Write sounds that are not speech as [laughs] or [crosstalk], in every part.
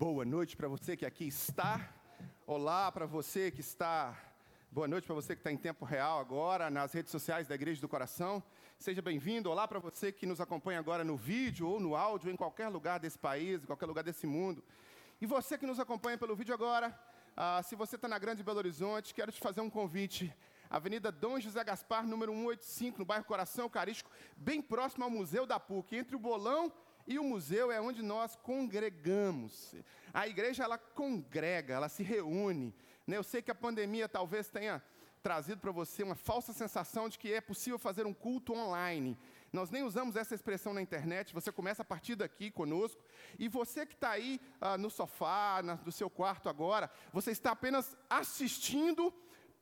Boa noite para você que aqui está. Olá para você que está. Boa noite para você que está em tempo real agora nas redes sociais da Igreja do Coração. Seja bem-vindo. Olá para você que nos acompanha agora no vídeo ou no áudio, em qualquer lugar desse país, em qualquer lugar desse mundo. E você que nos acompanha pelo vídeo agora, ah, se você está na Grande Belo Horizonte, quero te fazer um convite. Avenida Dom José Gaspar, número 185, no bairro Coração Eucarístico, bem próximo ao Museu da PUC, entre o Bolão e o museu é onde nós congregamos. A igreja ela congrega, ela se reúne. Né? Eu sei que a pandemia talvez tenha trazido para você uma falsa sensação de que é possível fazer um culto online. Nós nem usamos essa expressão na internet, você começa a partir daqui conosco. E você que está aí ah, no sofá, na, no seu quarto agora, você está apenas assistindo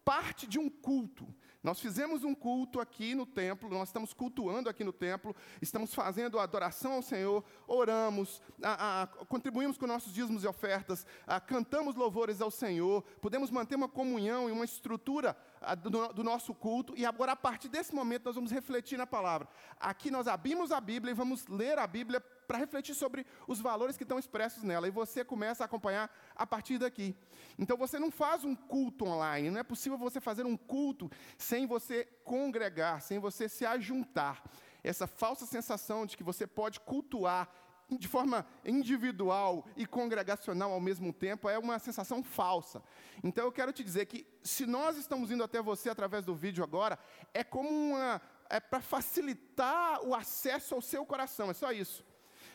parte de um culto. Nós fizemos um culto aqui no templo, nós estamos cultuando aqui no templo, estamos fazendo adoração ao Senhor, oramos, a, a, contribuímos com nossos dízimos e ofertas, a, cantamos louvores ao Senhor, podemos manter uma comunhão e uma estrutura do, do, nosso culto, e agora, a partir desse momento, nós vamos refletir na palavra. Aqui nós abrimos a Bíblia e vamos ler a Bíblia para refletir sobre os valores que estão expressos nela. E você começa a acompanhar a partir daqui. Então você não faz um culto online, não é possível você fazer um culto sem você congregar, sem você se ajuntar. Essa falsa sensação de que você pode cultuar de forma individual e congregacional ao mesmo tempo é uma sensação falsa. Então eu quero te dizer que se nós estamos indo até você através do vídeo agora, é como uma é para facilitar o acesso ao seu coração, é só isso.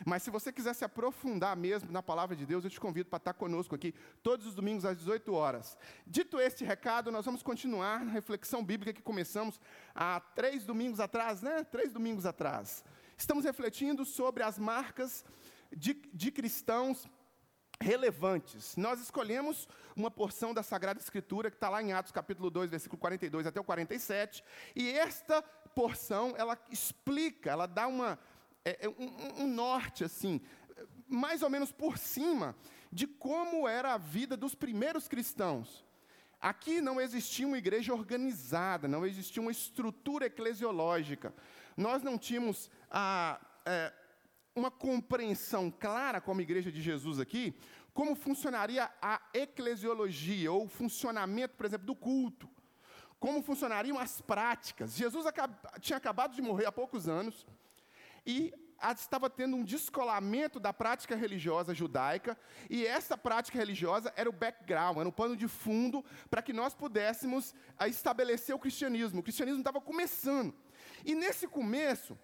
Mas se você quiser se aprofundar mesmo na palavra de Deus, eu te convido para estar conosco aqui todos os domingos às 18 horas. Dito este recado, nós vamos continuar na reflexão bíblica que começamos há três domingos atrás, né? Três domingos atrás. Estamos refletindo sobre as marcas de, de cristãos relevantes. Nós escolhemos uma porção da Sagrada Escritura que está lá em Atos capítulo 2, versículo 42 até o 47, e esta porção, ela explica, ela dá uma, é, é um, um norte, assim, mais ou menos por cima, de como era a vida dos primeiros cristãos. Aqui não existia uma igreja organizada, não existia uma estrutura eclesiológica. Nós não tínhamos a, é, uma compreensão clara, como igreja de Jesus aqui, como funcionaria a eclesiologia, ou o funcionamento, por exemplo, do culto. Como funcionariam as práticas. Jesus acab tinha acabado de morrer há poucos anos e estava tendo um descolamento da prática religiosa judaica, e essa prática religiosa era o background, era o pano de fundo para que nós pudéssemos ah, estabelecer o cristianismo. O cristianismo estava começando. E nesse começo,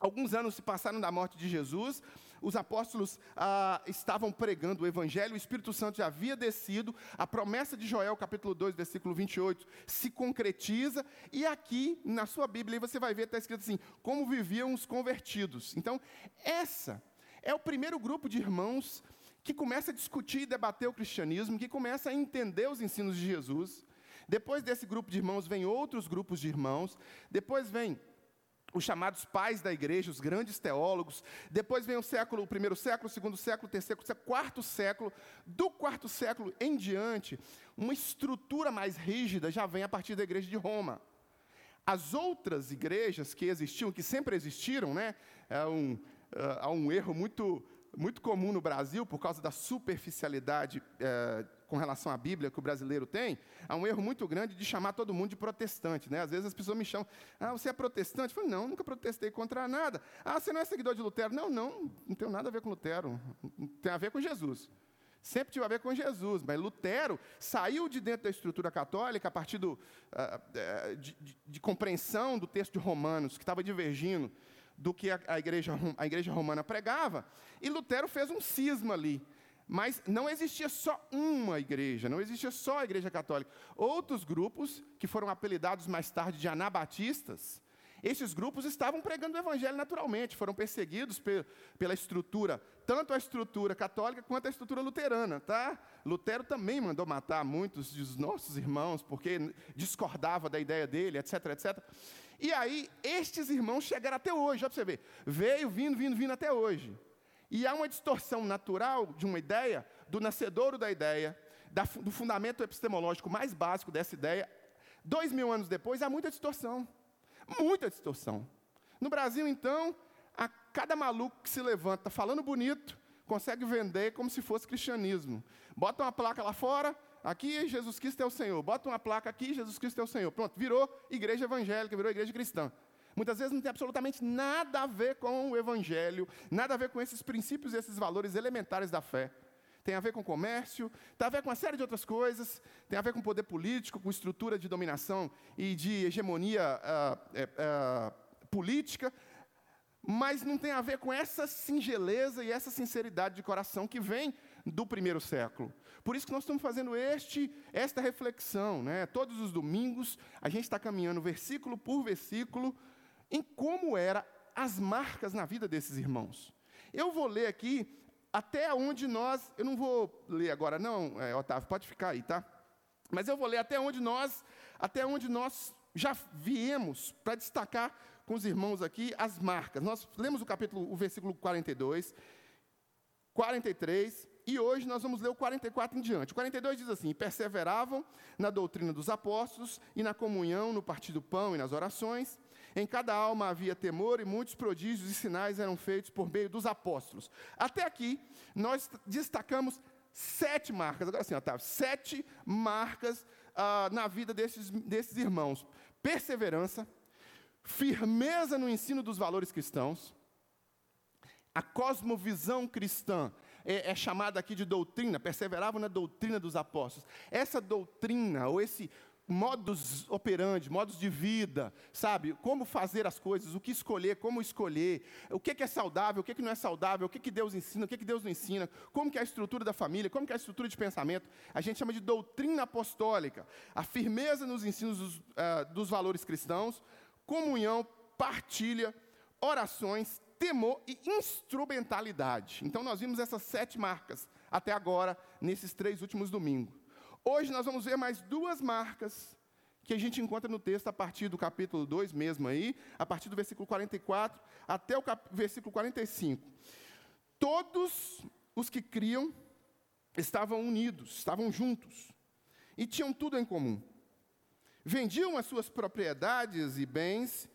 alguns anos se passaram da morte de Jesus, os apóstolos ah, estavam pregando o evangelho, o Espírito Santo já havia descido, a promessa de Joel, capítulo 2, versículo 28, se concretiza, e aqui na sua Bíblia você vai ver, está escrito assim: como viviam os convertidos. Então, essa é o primeiro grupo de irmãos que começa a discutir e debater o cristianismo, que começa a entender os ensinos de Jesus. Depois desse grupo de irmãos, vem outros grupos de irmãos, depois vem os chamados pais da igreja, os grandes teólogos. Depois vem o século, o primeiro século, o segundo século, o terceiro, o quarto século. Do quarto século em diante, uma estrutura mais rígida já vem a partir da igreja de Roma. As outras igrejas que existiam, que sempre existiram, né? É um, é, há um erro muito, muito comum no Brasil por causa da superficialidade é, com relação à Bíblia que o brasileiro tem, há um erro muito grande de chamar todo mundo de protestante. Né? Às vezes as pessoas me chamam, ah, você é protestante? Eu falo, não, nunca protestei contra nada. Ah, você não é seguidor de Lutero? Não, não, não tem nada a ver com Lutero, tem a ver com Jesus. Sempre tive a ver com Jesus, mas Lutero saiu de dentro da estrutura católica a partir do, uh, de, de, de compreensão do texto de Romanos, que estava divergindo do que a, a, igreja, a igreja romana pregava, e Lutero fez um cisma ali. Mas não existia só uma igreja, não existia só a igreja católica. Outros grupos, que foram apelidados mais tarde de anabatistas, esses grupos estavam pregando o evangelho naturalmente, foram perseguidos pela estrutura, tanto a estrutura católica quanto a estrutura luterana, tá? Lutero também mandou matar muitos dos nossos irmãos, porque discordava da ideia dele, etc, etc. E aí, estes irmãos chegaram até hoje, olha para você ver, veio vindo, vindo, vindo até hoje. E há uma distorção natural de uma ideia, do nascedouro da ideia, do fundamento epistemológico mais básico dessa ideia. Dois mil anos depois, há muita distorção. Muita distorção. No Brasil, então, a cada maluco que se levanta falando bonito, consegue vender como se fosse cristianismo. Bota uma placa lá fora, aqui Jesus Cristo é o Senhor. Bota uma placa aqui, Jesus Cristo é o Senhor. Pronto, virou igreja evangélica, virou igreja cristã. Muitas vezes não tem absolutamente nada a ver com o evangelho, nada a ver com esses princípios e esses valores elementares da fé. Tem a ver com comércio, tem a ver com uma série de outras coisas, tem a ver com poder político, com estrutura de dominação e de hegemonia uh, uh, política, mas não tem a ver com essa singeleza e essa sinceridade de coração que vem do primeiro século. Por isso que nós estamos fazendo este, esta reflexão. Né? Todos os domingos, a gente está caminhando versículo por versículo em como eram as marcas na vida desses irmãos. Eu vou ler aqui até onde nós, eu não vou ler agora não, é, Otávio, pode ficar aí, tá? Mas eu vou ler até onde nós, até onde nós já viemos para destacar com os irmãos aqui as marcas. Nós lemos o capítulo, o versículo 42, 43, e hoje nós vamos ler o 44 em diante. O 42 diz assim: perseveravam na doutrina dos apóstolos e na comunhão, no partir do pão e nas orações. Em cada alma havia temor e muitos prodígios e sinais eram feitos por meio dos apóstolos. Até aqui, nós destacamos sete marcas. Agora sim, Otávio, sete marcas ah, na vida desses, desses irmãos: perseverança, firmeza no ensino dos valores cristãos, a cosmovisão cristã é, é, chamada aqui de doutrina, perseveravam na doutrina dos apóstolos. Essa doutrina, ou esse modus operandi, modos de vida, sabe? Como fazer as coisas, o que escolher, como escolher, o que é saudável, o que não é saudável, o que Deus ensina, o que Deus não ensina, como que é a estrutura da família, como que é a estrutura de pensamento. A gente chama de doutrina apostólica. A firmeza nos ensinos dos, uh, dos valores cristãos, comunhão, partilha, orações, temor e instrumentalidade. Então nós vimos essas sete marcas até agora, nesses três últimos domingos. Hoje nós vamos ver mais duas marcas que a gente encontra no texto a partir do capítulo 2 mesmo aí, a partir do versículo 44 até o versículo 45. Todos os que criam estavam unidos, estavam juntos e tinham tudo em comum. Vendiam as suas propriedades e bens,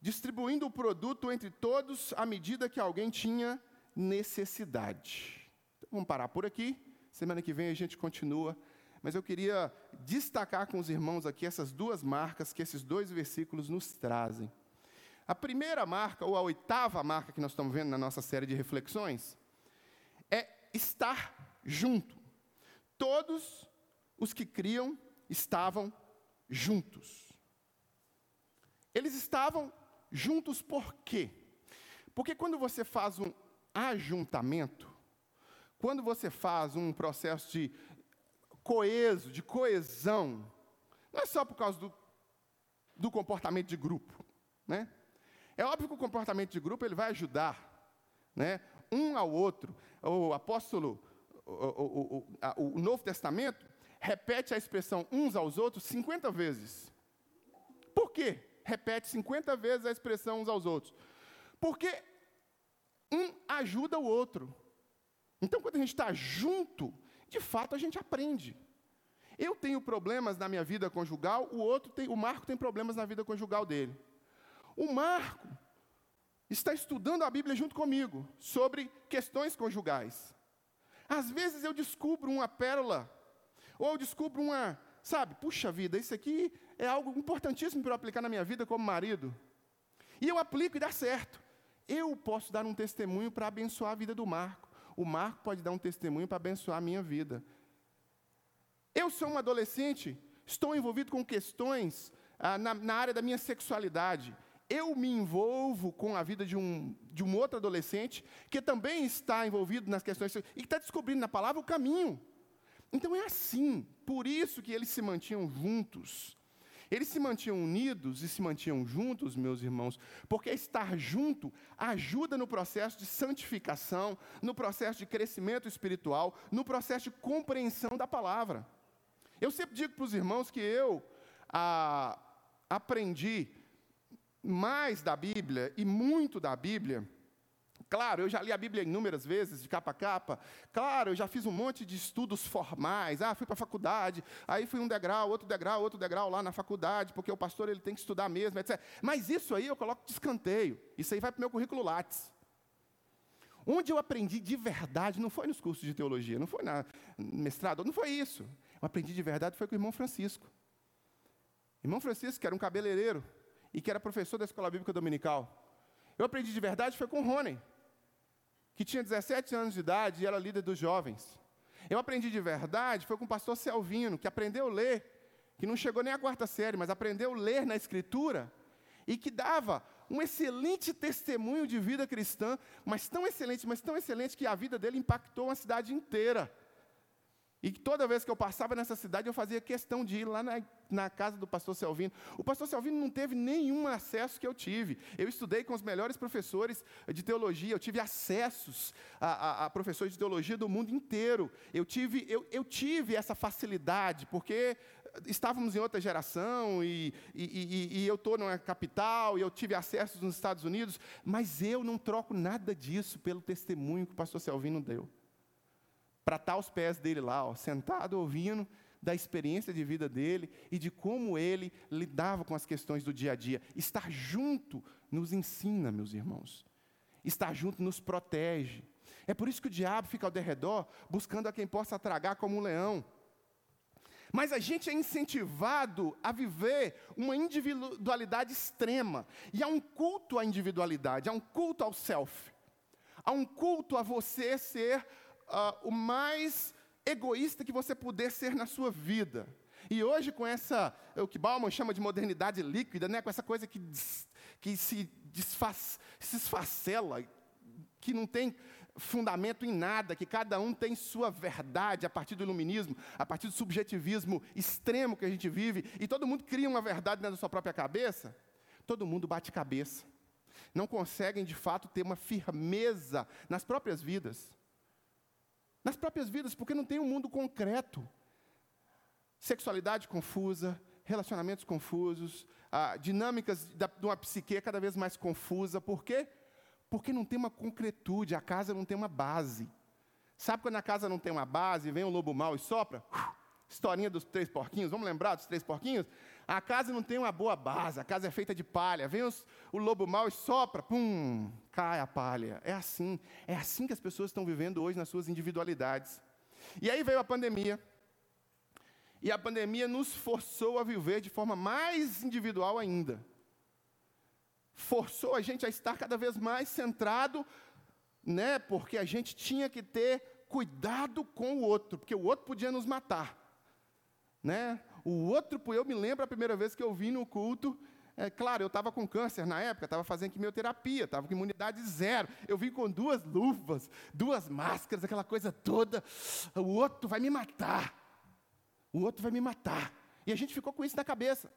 distribuindo o produto entre todos à medida que alguém tinha necessidade. Então, vamos parar por aqui. Semana que vem a gente continua mas eu queria destacar com os irmãos aqui essas duas marcas que esses dois versículos nos trazem. A primeira marca, ou a oitava marca que nós estamos vendo na nossa série de reflexões, é estar junto. Todos os que criam estavam juntos. Eles estavam juntos por quê? Porque quando você faz um ajuntamento, quando você faz um processo de coeso, de coesão, não é só por causa do, do comportamento de grupo, né? É óbvio que o comportamento de grupo ele vai ajudar, né? Um ao outro. O apóstolo, o, o, o, o Novo Testamento repete a expressão uns aos outros 50 vezes. Por quê? Repete 50 vezes a expressão uns aos outros. Porque um ajuda o outro. Então, quando a gente está junto, de fato a gente aprende. Eu tenho problemas na minha vida conjugal, o outro tem, o Marco tem problemas na vida conjugal dele. O Marco está estudando a Bíblia junto comigo sobre questões conjugais. Às vezes eu descubro uma pérola, ou eu descubro uma, sabe, puxa vida, isso aqui é algo importantíssimo para eu aplicar na minha vida como marido. E eu aplico e dá certo. Eu posso dar um testemunho para abençoar a vida do Marco o Marco pode dar um testemunho para abençoar a minha vida. Eu sou um adolescente, estou envolvido com questões ah, na, na, área da minha sexualidade. Eu me envolvo com a vida de um, de um outro adolescente que também está envolvido nas questões e que está descobrindo na palavra o caminho. Então é assim, por isso que eles se mantinham juntos. Eles se mantinham unidos e se mantinham juntos, meus irmãos, porque estar junto ajuda no processo de santificação, no processo de crescimento espiritual, no processo de compreensão da palavra. Eu sempre digo para os irmãos que eu ah, aprendi mais da Bíblia e muito da Bíblia Claro, eu já li a Bíblia inúmeras vezes, de capa a capa. Claro, eu já fiz um monte de estudos formais. Ah, fui para a faculdade, aí fui um degrau, outro degrau, outro degrau lá na faculdade, porque o pastor ele tem que estudar mesmo, etc. Mas isso aí eu coloco de escanteio. Isso aí vai para o meu currículo Lattes. Onde eu aprendi de verdade, não foi nos cursos de teologia, não foi na mestrado, não foi isso. Eu aprendi de verdade foi com o irmão Francisco. Irmão Francisco, que era um cabeleireiro e que era professor da escola bíblica dominical. Eu aprendi de verdade foi com o Rony, que tinha 17 anos de idade e era líder dos jovens. Eu aprendi de verdade foi com o pastor Selvino, que aprendeu a ler, que não chegou nem à quarta série, mas aprendeu a ler na escritura e que dava um excelente testemunho de vida cristã, mas tão excelente, mas tão excelente que a vida dele impactou uma cidade inteira. E toda vez que eu passava nessa cidade, eu fazia questão de ir lá na, na, casa do pastor Selvino. O pastor Selvino não teve nenhum acesso que eu tive. Eu estudei com os melhores professores de teologia, eu tive acessos a, a, a professores de teologia do mundo inteiro. Eu tive, eu, eu tive essa facilidade, porque estávamos em outra geração e, e, e, e eu estou numa capital e eu tive acesso nos Estados Unidos, mas eu não troco nada disso pelo testemunho que o pastor Selvino deu para estar aos pés dele lá, ó, sentado ouvindo da experiência de vida dele e de como ele lidava com as questões do dia a dia. Estar junto nos ensina, meus irmãos. Estar junto nos protege. É por isso que o diabo fica ao derredor, buscando a quem possa tragar como um leão. Mas a gente é incentivado a viver uma individualidade extrema. E há um culto à individualidade, há um culto ao self. Há um culto a você ser uh, o mais egoísta que você puder ser na sua vida. E hoje, com essa, o que Bauman chama de modernidade líquida, né, com essa coisa que, que se, desfaz, se esfacela, que não tem fundamento em nada, que cada um tem sua verdade a partir do iluminismo, a partir do subjetivismo extremo que a gente vive, e todo mundo cria uma verdade da sua própria cabeça, todo mundo bate cabeça. Não conseguem, de fato, ter uma firmeza nas próprias vidas nas próprias vidas, porque não tem um mundo concreto. Sexualidade confusa, relacionamentos confusos, ah, dinâmicas da, de uma psique cada vez mais confusa. Por quê? Porque não tem uma concretude, a casa não tem uma base. Sabe quando a casa não tem uma base, vem o lobo mau e sopra? Historinha dos três porquinhos, vamos lembrar dos três porquinhos? A casa não tem uma boa base, a casa é feita de palha. Vem os, o lobo mau e sopra, pum, cai a palha. É assim, é assim que as pessoas estão vivendo hoje nas suas individualidades. E aí veio a pandemia. E a pandemia nos forçou a viver de forma mais individual ainda. Forçou a gente a estar cada vez mais centrado, né? Porque a gente tinha que ter cuidado com o outro, porque o outro podia nos matar. Né? O outro, eu me lembro a primeira vez que eu vim no culto, é, claro, eu estava com câncer na época, estava fazendo quimioterapia, estava com imunidade zero. Eu vim com duas luvas, duas máscaras, aquela coisa toda. O outro vai me matar. O outro vai me matar. E a gente ficou com isso na cabeça.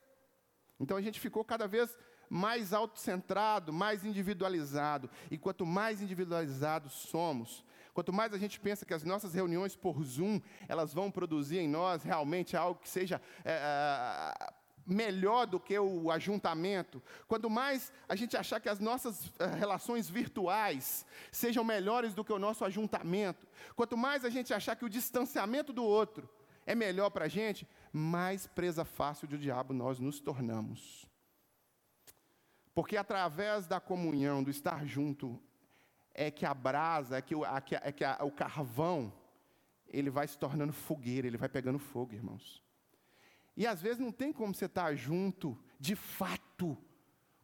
Então a gente ficou cada vez mais autocentrado, mais individualizado. E quanto mais individualizados somos, Quanto mais a gente pensa que as nossas reuniões por Zoom, elas vão produzir em nós realmente algo que seja é, melhor do que o ajuntamento, quanto mais a gente achar que as nossas é, relações virtuais sejam melhores do que o nosso ajuntamento, quanto mais a gente achar que o distanciamento do outro é melhor para a gente, mais presa fácil do diabo nós nos tornamos. Porque através da comunhão, do estar junto, é que a brasa, é que, o, é que a, o carvão, ele vai se tornando fogueira, ele vai pegando fogo, irmãos. E às vezes não tem como você estar junto, de fato,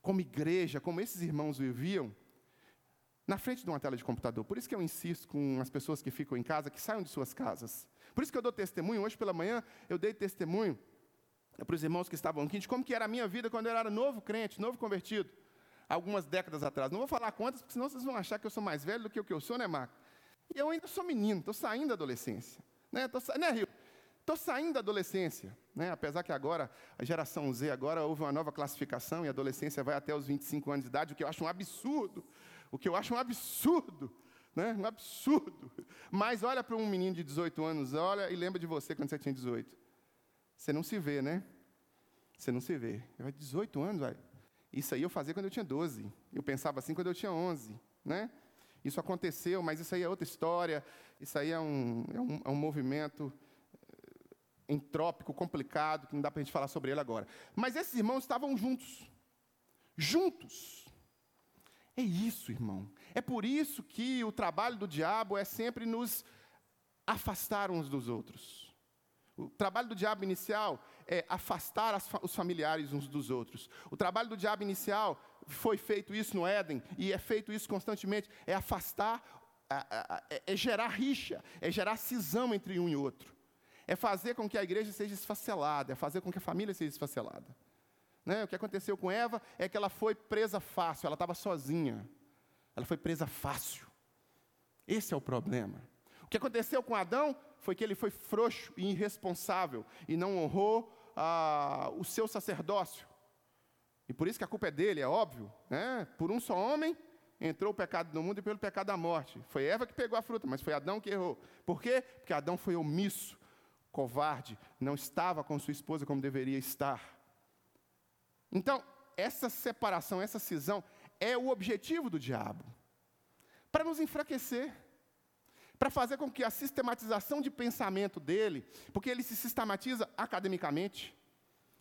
como igreja, como esses irmãos viviam, na frente de uma tela de computador. Por isso que eu insisto com as pessoas que ficam em casa, que saiam de suas casas. Por isso que eu dou testemunho. Hoje pela manhã eu dei testemunho para os irmãos que estavam aqui de como que era a minha vida quando eu era novo crente, novo convertido algumas décadas atrás. Não vou falar quantas, porque senão vocês vão achar que eu sou mais velho do que o que eu sou, né, Marco? E eu ainda sou menino, estou saindo da adolescência. Né, tô, né Rio? Estou saindo da adolescência. Né? Apesar que agora, a geração Z, agora houve uma nova classificação e a adolescência vai até os 25 anos de idade, o que eu acho um absurdo. O que eu acho um absurdo. Né? Um absurdo. Mas olha para um menino de 18 anos, olha e lembra de você quando você tinha 18. Você não se vê, né? Você não se vê. 18 anos, vai. Isso aí eu fazia quando eu tinha 12. Eu pensava assim quando eu tinha 11. Né? Isso aconteceu, mas isso aí é outra história. Isso aí é um, é um, é um movimento eh, entrópico, complicado, que não dá para a gente falar sobre ele agora. Mas esses irmãos estavam juntos. Juntos. É isso, irmão. É por isso que o trabalho do diabo é sempre nos afastar uns dos outros. O trabalho do diabo inicial é afastar as, os familiares uns dos outros. O trabalho do diabo inicial foi feito isso no Éden e é feito isso constantemente, é afastar, é, é gerar rixa, é gerar cisão entre um e outro. É fazer com que a igreja seja esfacelada, é fazer com que a família seja esfacelada. Né? O que aconteceu com Eva é que ela foi presa fácil, ela estava sozinha. Ela foi presa fácil. Esse é o problema. O que aconteceu com Adão foi que ele foi frouxo e irresponsável e não honrou ah, o seu sacerdócio. E por isso que a culpa é dele, é óbvio. Né? Por um só homem entrou o pecado no mundo e pelo pecado da morte. Foi Eva que pegou a fruta, mas foi Adão que errou. Por quê? Porque Adão foi omisso, covarde, não estava com sua esposa como deveria estar. Então, essa separação, essa cisão, é o objetivo do diabo para nos enfraquecer, para fazer com que a sistematização de pensamento dele, porque ele se sistematiza academicamente,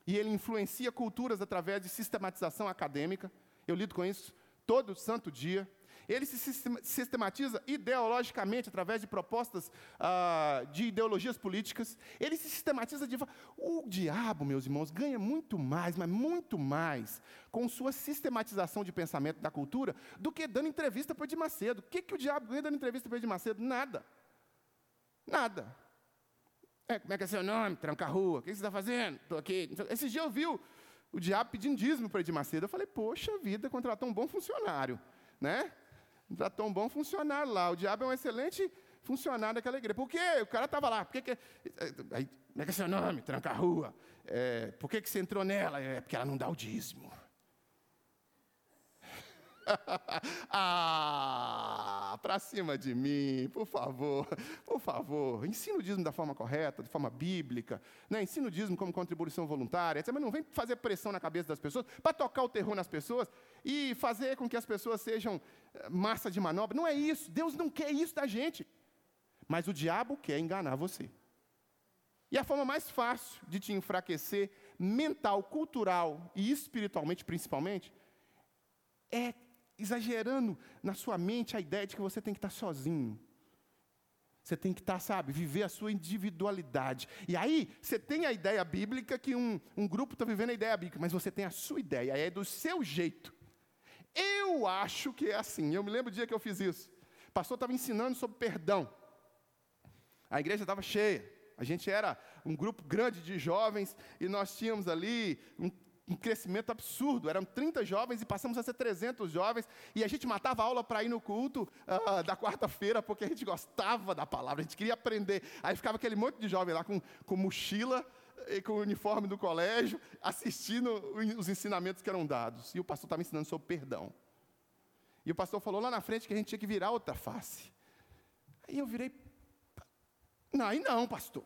e ele influencia culturas através de sistematização acadêmica. Eu lido com isso todo santo dia. Ele se sistematiza ideologicamente através de propostas ah, de ideologias políticas. Ele se sistematiza de. O diabo, meus irmãos, ganha muito mais, mas muito mais, com sua sistematização de pensamento da cultura, do que dando entrevista para o Edir Macedo. O que, que o diabo ganha dando entrevista para o Edir Macedo? Nada. Nada. É, como é que é seu nome? Tranca a rua. O que você está fazendo? Estou aqui. Esse dia eu vi o, o diabo pedindo dízimo para Edir Macedo. Eu falei, poxa vida, contratou um bom funcionário. Né? Contratou um bom funcionário lá. O diabo é um excelente funcionário daquela igreja. Por quê? O cara estava lá. Por que, que aí, como é que é seu nome? Tranca a rua. É, por que, que você entrou nela? É porque ela não dá o dízimo. [laughs] ah, para cima de mim, por favor, por favor. Ensina o dízimo da forma correta, de forma bíblica. Né? Ensina o dízimo como contribuição voluntária. Mas não vem fazer pressão na cabeça das pessoas para tocar o terror nas pessoas e fazer com que as pessoas sejam eh, massa de manobra. Não é isso. Deus não quer isso da gente. Mas o diabo quer enganar você. E a forma mais fácil de te enfraquecer, mental, cultural e espiritualmente, principalmente, é exagerando na sua mente a ideia de que você tem que estar sozinho. Você tem que estar, sabe, viver a sua individualidade. E aí, você tem a ideia bíblica que um, um grupo está vivendo a ideia bíblica, mas você tem a sua ideia, é do seu jeito. Eu acho que é assim. Eu me lembro do dia que eu fiz isso. O pastor estava ensinando sobre perdão. A igreja estava cheia. A gente era um grupo grande de jovens e nós tínhamos ali um um crescimento absurdo. Eram 30 jovens e passamos a ser 300 jovens. E a gente matava aula para ir no culto uh, da quarta-feira, porque a gente gostava da palavra, a gente queria aprender. Aí ficava aquele monte de jovem lá com, com mochila e com o uniforme do colégio, assistindo os ensinamentos que eram dados. E o pastor estava ensinando sobre perdão. E o pastor falou lá na frente que a gente tinha que virar outra face. Aí eu virei. Não, aí não, pastor.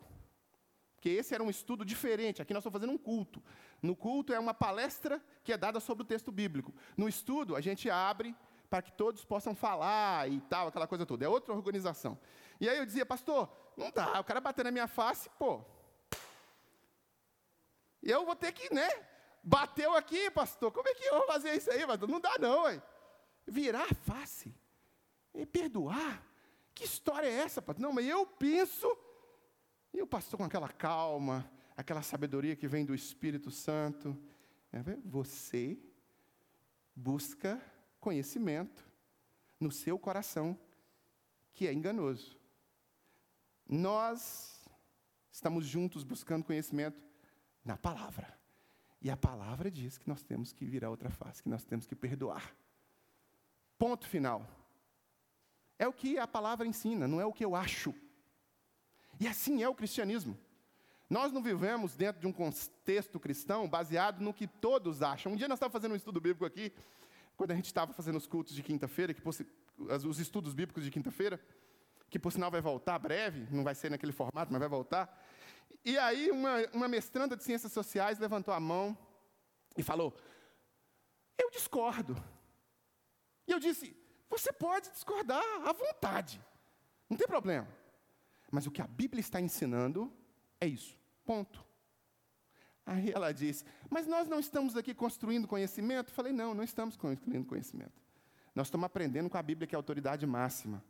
Porque esse era um estudo diferente. Aqui nós estamos fazendo um culto. No culto é uma palestra que é dada sobre o texto bíblico. No estudo, a gente abre para que todos possam falar e tal, aquela coisa toda. É outra organização. E aí eu dizia, pastor, não dá, o cara bater na minha face, pô. E eu vou ter que, né? Bateu aqui, pastor, como é que eu vou fazer isso aí, pastor? Não dá não, ué. Virar a face e perdoar. Que história é essa, pastor? Não, mas eu penso. E o pastor com aquela calma, aquela sabedoria que vem do Espírito Santo. É, você busca conhecimento no seu coração, que é enganoso. Nós estamos juntos buscando conhecimento na palavra. E a palavra diz que nós temos que virar outra face, que nós temos que perdoar. Ponto final. É o que a palavra ensina, não é o que eu acho. E assim é o cristianismo. Nós não vivemos dentro de um contexto cristão baseado no que todos acham. Um dia nós estávamos fazendo um estudo bíblico aqui, quando a gente estava fazendo os cultos de quinta-feira, os estudos bíblicos de quinta-feira, que por sinal vai voltar breve, não vai ser naquele formato, mas vai voltar. E aí uma, uma mestranda de ciências sociais levantou a mão e falou: Eu discordo. E eu disse: Você pode discordar à vontade, não tem problema. Mas o que a Bíblia está ensinando é isso. Ponto. Aí ela disse: Mas nós não estamos aqui construindo conhecimento? Eu falei: Não, não estamos construindo conhecimento. Nós estamos aprendendo com a Bíblia que é a autoridade máxima.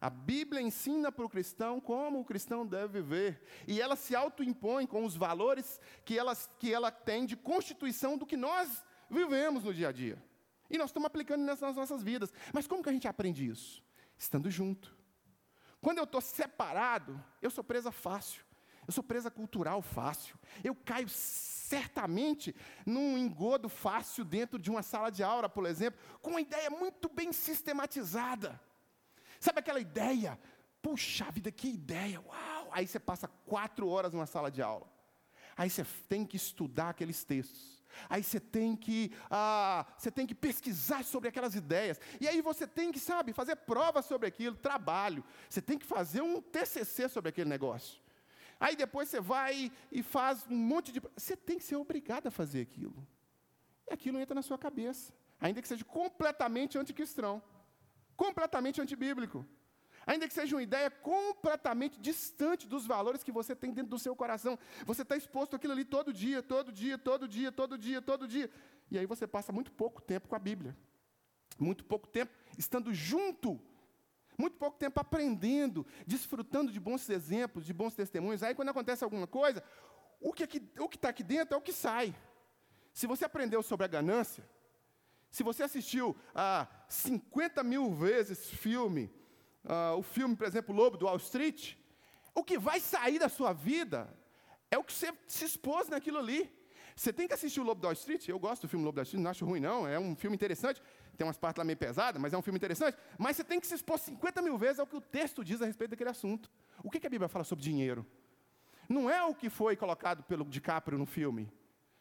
A Bíblia ensina para o cristão como o cristão deve viver. E ela se autoimpõe com os valores que ela, que ela tem de constituição do que nós vivemos no dia a dia. E nós estamos aplicando nas nossas vidas. Mas como que a gente aprende isso? Estando junto. Quando eu estou separado, eu sou presa fácil. Eu sou presa cultural fácil. Eu caio certamente num engodo fácil dentro de uma sala de aula, por exemplo, com uma ideia muito bem sistematizada. Sabe aquela ideia? Puxa vida, que ideia! Uau! Aí você passa quatro horas numa sala de aula. Aí você tem que estudar aqueles textos. Aí você tem que, ah, você tem que pesquisar sobre aquelas ideias. E aí você tem que, sabe, fazer prova sobre aquilo, trabalho. Você tem que fazer um TCC sobre aquele negócio. Aí depois você vai e faz um monte de. Você tem que ser obrigado a fazer aquilo. E aquilo entra na sua cabeça. Ainda que seja completamente anticristão completamente antibíblico. Ainda que seja uma ideia completamente distante dos valores que você tem dentro do seu coração. Você está exposto àquilo ali todo dia, todo dia, todo dia, todo dia, todo dia. E aí você passa muito pouco tempo com a Bíblia. Muito pouco tempo estando junto. Muito pouco tempo aprendendo, desfrutando de bons exemplos, de bons testemunhos. Aí quando acontece alguma coisa, o que está aqui dentro é o que sai. Se você aprendeu sobre a ganância, se você assistiu a 50 mil vezes filme, uh, o filme, por exemplo, Lobo do Wall Street, o que vai sair da sua vida é o que você se expôs naquilo ali. Você tem que assistir o Lobo do Wall Street. Eu gosto do filme Lobo do Wall Street, não acho ruim, não. É um filme interessante. Tem umas partes lá meio pesadas, mas é um filme interessante. Mas você tem que se expor 50 mil vezes ao que o texto diz a respeito daquele assunto. O que, que a Bíblia fala sobre dinheiro? Não é o que foi colocado pelo DiCaprio no filme.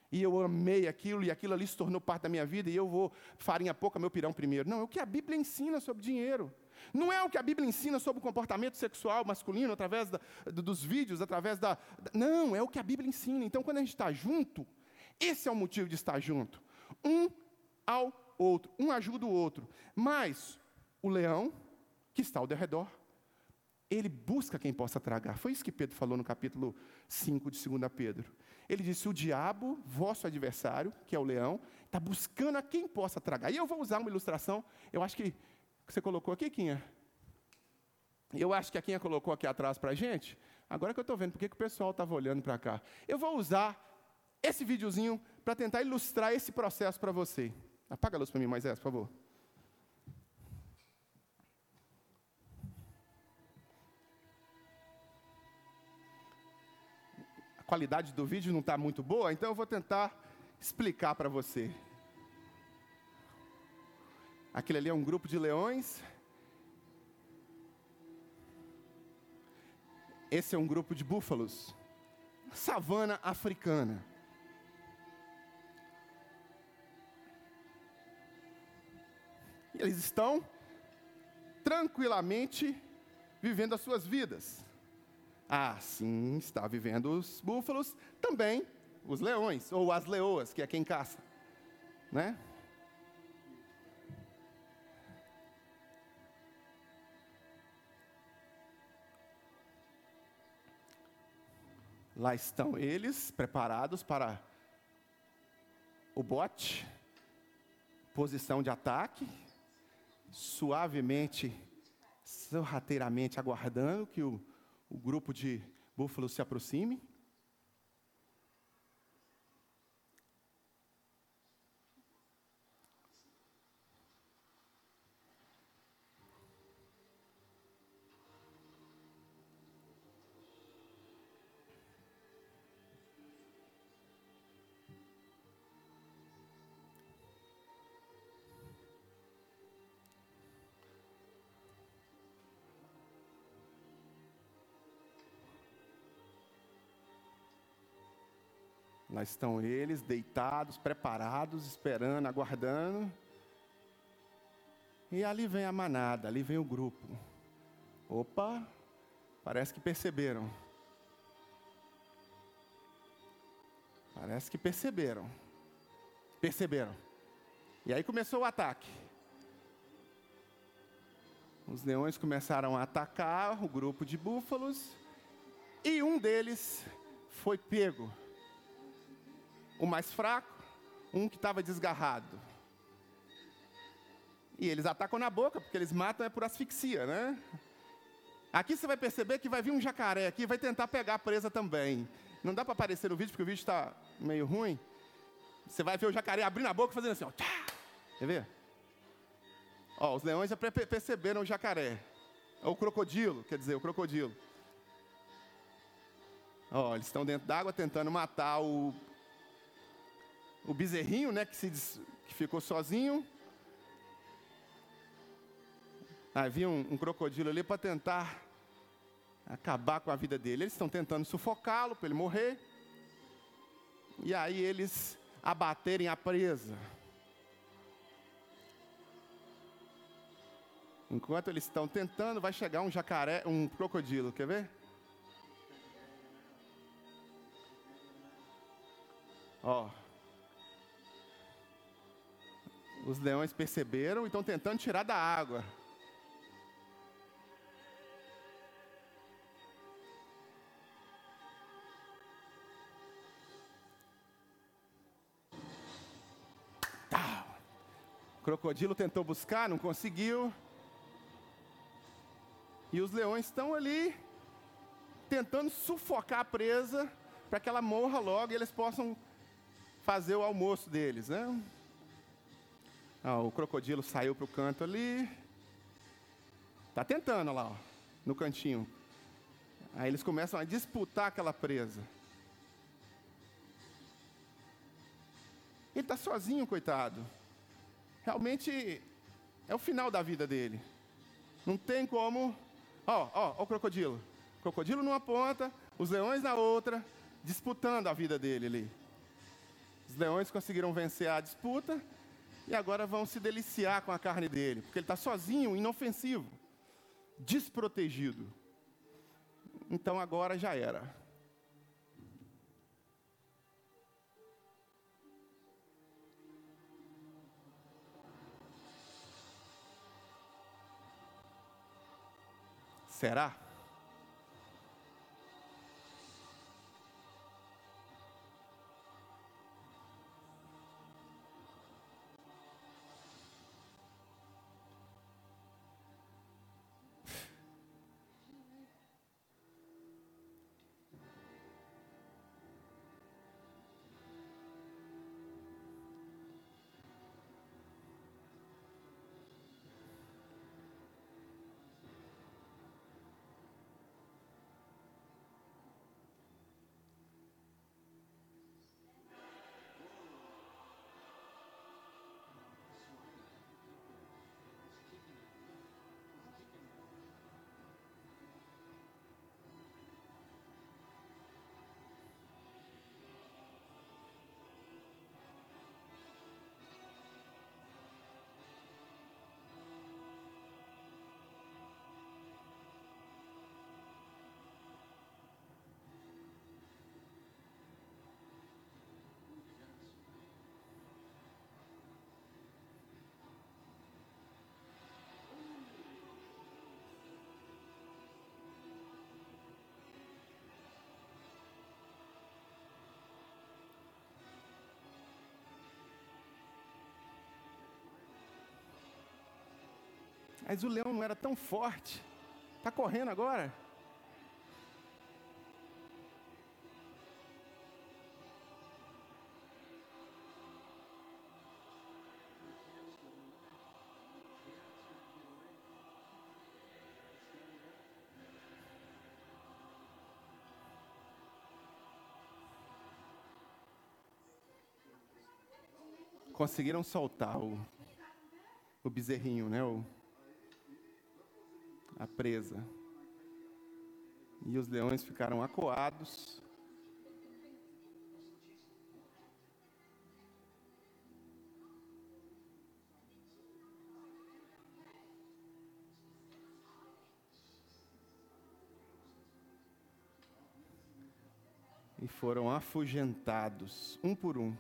E eu amei aquilo, e aquilo ali se tornou parte da minha vida, e eu vou farinha pouca, meu pirão primeiro. Não, é o que a Bíblia ensina sobre dinheiro. Não é o que a Bíblia ensina sobre o comportamento sexual masculino, através da, dos vídeos, através da. Não, é o que a Bíblia ensina. Então, quando a gente está junto, esse é o motivo de estar junto. Um ao outro, um ajuda o outro. Mas o leão, que está ao redor, ele busca quem possa tragar. Foi isso que Pedro falou no capítulo 5 de 2 Pedro. Ele disse: O diabo, vosso adversário, que é o leão, está buscando a quem possa tragar. E eu vou usar uma ilustração, eu acho que você colocou aqui, Quinha. Eu acho que a Quinha colocou aqui atrás para a gente. Agora que eu estou vendo porque que o pessoal estava olhando para cá. Eu vou usar esse videozinho para tentar ilustrar esse processo para você. Apaga a luz para mim, Moisés, por favor. qualidade do vídeo não está muito boa, então eu vou tentar explicar para você. Aquele ali é um grupo de leões. Esse é um grupo de búfalos. Savana africana. Eles estão tranquilamente vivendo as suas vidas. Assim está vivendo os búfalos, também os leões, ou as leoas, que é quem caça. Né? Lá estão eles, preparados para o bote, posição de ataque, suavemente, sorrateiramente aguardando que o o grupo de búfalos se aproxime. Lá estão eles, deitados, preparados, esperando, aguardando. E ali vem a manada, ali vem o grupo. Opa, parece que perceberam. Parece que perceberam. Perceberam. E aí começou o ataque. Os leões começaram a atacar o grupo de búfalos. E um deles foi pego o mais fraco, um que estava desgarrado. E eles atacam na boca, porque eles matam é por asfixia, né? Aqui você vai perceber que vai vir um jacaré aqui, vai tentar pegar a presa também. Não dá para aparecer no vídeo, porque o vídeo está meio ruim. Você vai ver o jacaré abrindo a boca fazendo assim, ó. Quer ver? Ó, os leões já perceberam o jacaré. Ou o crocodilo, quer dizer, o crocodilo. Ó, eles estão dentro d'água tentando matar o, o bezerrinho, né, que, se, que ficou sozinho. Havia um, um crocodilo ali para tentar acabar com a vida dele. Eles estão tentando sufocá-lo para ele morrer. E aí eles abaterem a presa. Enquanto eles estão tentando, vai chegar um jacaré, um crocodilo, quer ver? Ó. Os leões perceberam e estão tentando tirar da água. O crocodilo tentou buscar, não conseguiu. E os leões estão ali tentando sufocar a presa para que ela morra logo e eles possam fazer o almoço deles, né? O crocodilo saiu para o canto ali. Tá tentando lá, ó, no cantinho. Aí eles começam a disputar aquela presa. Ele está sozinho, coitado. Realmente é o final da vida dele. Não tem como Ó, ó, ó o crocodilo. Crocodilo numa ponta, os leões na outra, disputando a vida dele ali. Os leões conseguiram vencer a disputa e agora vão se deliciar com a carne dele, porque ele está sozinho, inofensivo, desprotegido. Então agora já era. Será? Mas o leão não era tão forte. Está correndo agora? conseguiram soltar o, o bezerrinho, né? O, a presa. E os leões ficaram acuados. E foram afugentados, um por um.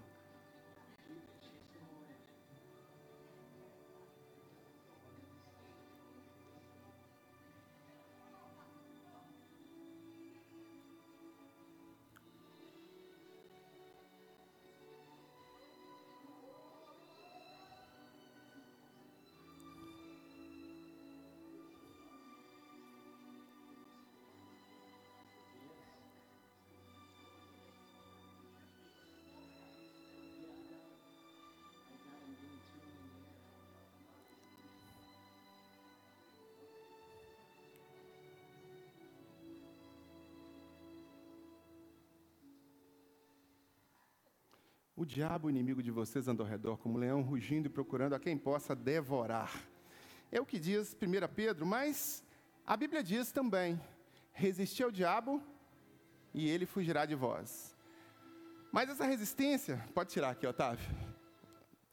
O diabo, inimigo de vocês, anda ao redor como um leão rugindo e procurando a quem possa devorar. É o que diz 1 Pedro, mas a Bíblia diz também: resistir ao diabo e ele fugirá de vós. Mas essa resistência, pode tirar aqui, Otávio.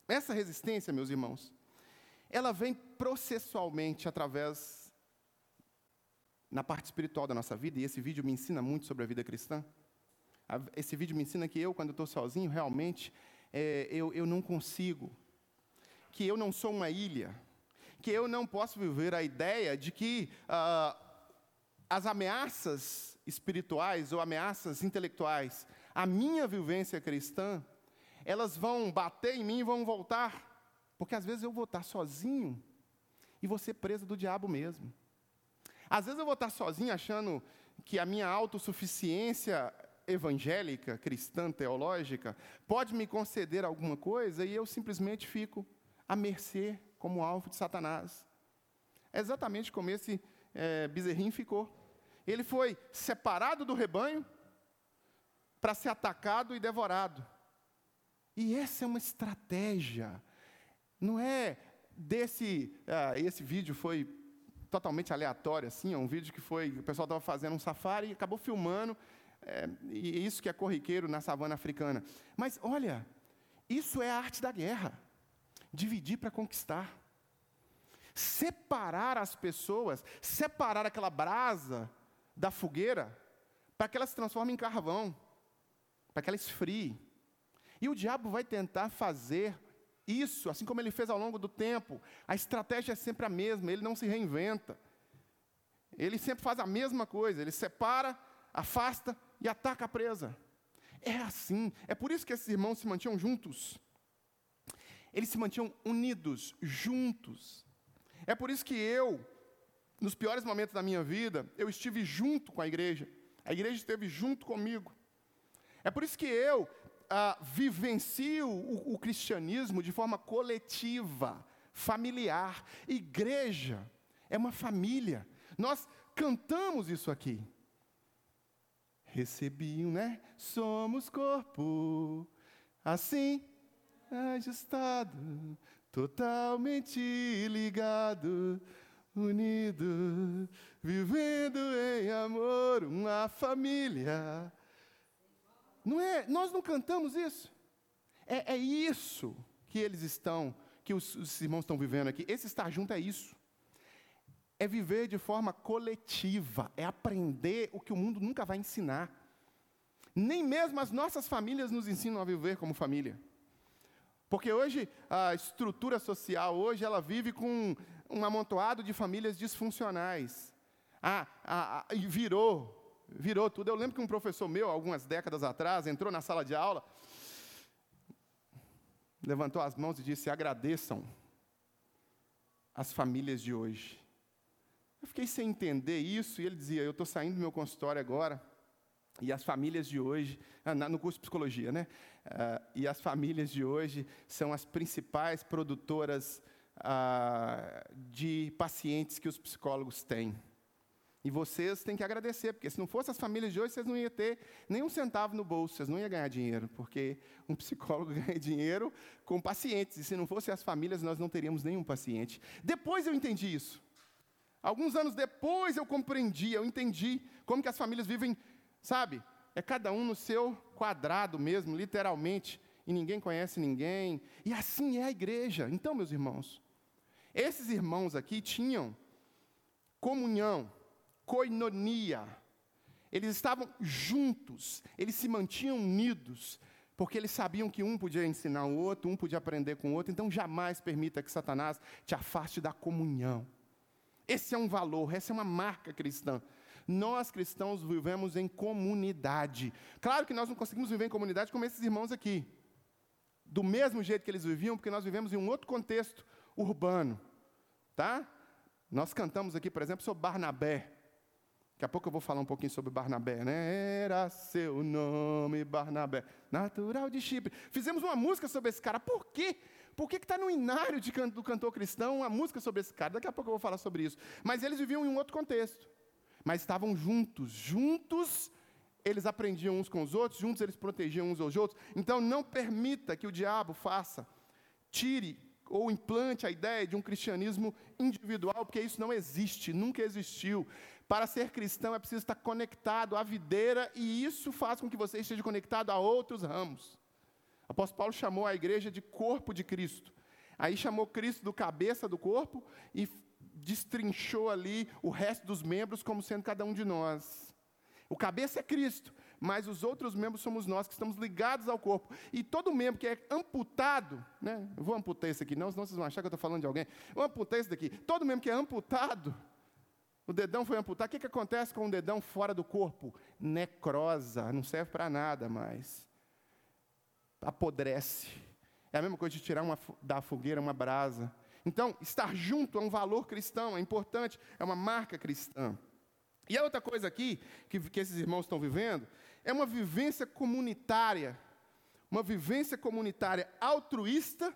Essa resistência, meus irmãos, ela vem processualmente através na parte espiritual da nossa vida, e esse vídeo me ensina muito sobre a vida cristã. Esse vídeo me ensina que eu, quando estou sozinho, realmente, é, eu, eu não consigo. Que eu não sou uma ilha. Que eu não posso viver a ideia de que ah, as ameaças espirituais ou ameaças intelectuais, a minha vivência cristã, elas vão bater em mim e vão voltar. Porque às vezes eu vou estar sozinho e vou ser preso do diabo mesmo. Às vezes eu vou estar sozinho achando que a minha autossuficiência evangélica, cristã, teológica, pode me conceder alguma coisa e eu simplesmente fico à mercê como alvo de Satanás. É exatamente como esse é, bezerrinho ficou. Ele foi separado do rebanho para ser atacado e devorado. E essa é uma estratégia. Não é desse. Ah, esse vídeo foi totalmente aleatório, assim, é um vídeo que foi. O pessoal estava fazendo um safari e acabou filmando é, e isso que é corriqueiro na savana africana. Mas olha, isso é a arte da guerra. Dividir para conquistar. Separar as pessoas, separar aquela brasa da fogueira, para que ela se transforme em carvão, para que ela esfrie. E o diabo vai tentar fazer isso, assim como ele fez ao longo do tempo. A estratégia é sempre a mesma, ele não se reinventa. Ele sempre faz a mesma coisa, ele separa, afasta e ataca a presa. É assim. É por isso que esses irmãos se mantinham juntos. Eles se mantinham unidos, juntos. É por isso que eu, nos piores momentos da minha vida, eu estive junto com a igreja. A igreja esteve junto comigo. É por isso que eu ah, vivencio o, o cristianismo de forma coletiva, familiar. Igreja é uma família. Nós cantamos isso aqui recebiam, né? Somos corpo, assim, ajustado, totalmente ligado, unido, vivendo em amor, uma família. Não é? Nós não cantamos isso. É, é isso que eles estão, que os, os irmãos estão vivendo aqui. Esse estar junto é isso é viver de forma coletiva, é aprender o que o mundo nunca vai ensinar. Nem mesmo as nossas famílias nos ensinam a viver como família. Porque hoje a estrutura social hoje ela vive com um amontoado de famílias disfuncionais. Ah, ah, ah, virou, virou tudo. Eu lembro que um professor meu, algumas décadas atrás, entrou na sala de aula, levantou as mãos e disse: agradeçam as famílias de hoje. Eu fiquei sem entender isso, e ele dizia: Eu estou saindo do meu consultório agora, e as famílias de hoje, ah, no curso de psicologia, né? Uh, e as famílias de hoje são as principais produtoras uh, de pacientes que os psicólogos têm. E vocês têm que agradecer, porque se não fossem as famílias de hoje, vocês não iam ter nenhum centavo no bolso, vocês não iam ganhar dinheiro, porque um psicólogo [laughs] ganha dinheiro com pacientes, e se não fossem as famílias, nós não teríamos nenhum paciente. Depois eu entendi isso. Alguns anos depois eu compreendi, eu entendi como que as famílias vivem, sabe? É cada um no seu quadrado mesmo, literalmente, e ninguém conhece ninguém. E assim é a igreja. Então, meus irmãos, esses irmãos aqui tinham comunhão, coinonia. Eles estavam juntos, eles se mantinham unidos, porque eles sabiam que um podia ensinar o outro, um podia aprender com o outro. Então, jamais permita que Satanás te afaste da comunhão. Esse é um valor, essa é uma marca cristã. Nós cristãos vivemos em comunidade. Claro que nós não conseguimos viver em comunidade como esses irmãos aqui. Do mesmo jeito que eles viviam, porque nós vivemos em um outro contexto urbano. Tá? Nós cantamos aqui, por exemplo, sobre Barnabé. Daqui a pouco eu vou falar um pouquinho sobre Barnabé, né? Era seu nome, Barnabé, natural de Chipre. Fizemos uma música sobre esse cara. Por quê? Por que está no inário do cantor cristão a música sobre esse cara? Daqui a pouco eu vou falar sobre isso. Mas eles viviam em um outro contexto. Mas estavam juntos. Juntos eles aprendiam uns com os outros, juntos eles protegiam uns aos outros. Então não permita que o diabo faça, tire ou implante a ideia de um cristianismo individual, porque isso não existe, nunca existiu. Para ser cristão é preciso estar conectado à videira e isso faz com que você esteja conectado a outros ramos. Apóstolo Paulo chamou a igreja de corpo de Cristo. Aí chamou Cristo do cabeça do corpo e destrinchou ali o resto dos membros como sendo cada um de nós. O cabeça é Cristo, mas os outros membros somos nós que estamos ligados ao corpo. E todo membro que é amputado, né? Eu vou amputar esse aqui, não, senão vocês vão achar que eu estou falando de alguém. vou amputar esse daqui. Todo membro que é amputado, o dedão foi amputado, o que, que acontece com o dedão fora do corpo? Necrosa, não serve para nada mais. Apodrece. É a mesma coisa de tirar uma, da fogueira uma brasa. Então, estar junto é um valor cristão, é importante, é uma marca cristã. E a outra coisa aqui, que, que esses irmãos estão vivendo, é uma vivência comunitária. Uma vivência comunitária altruísta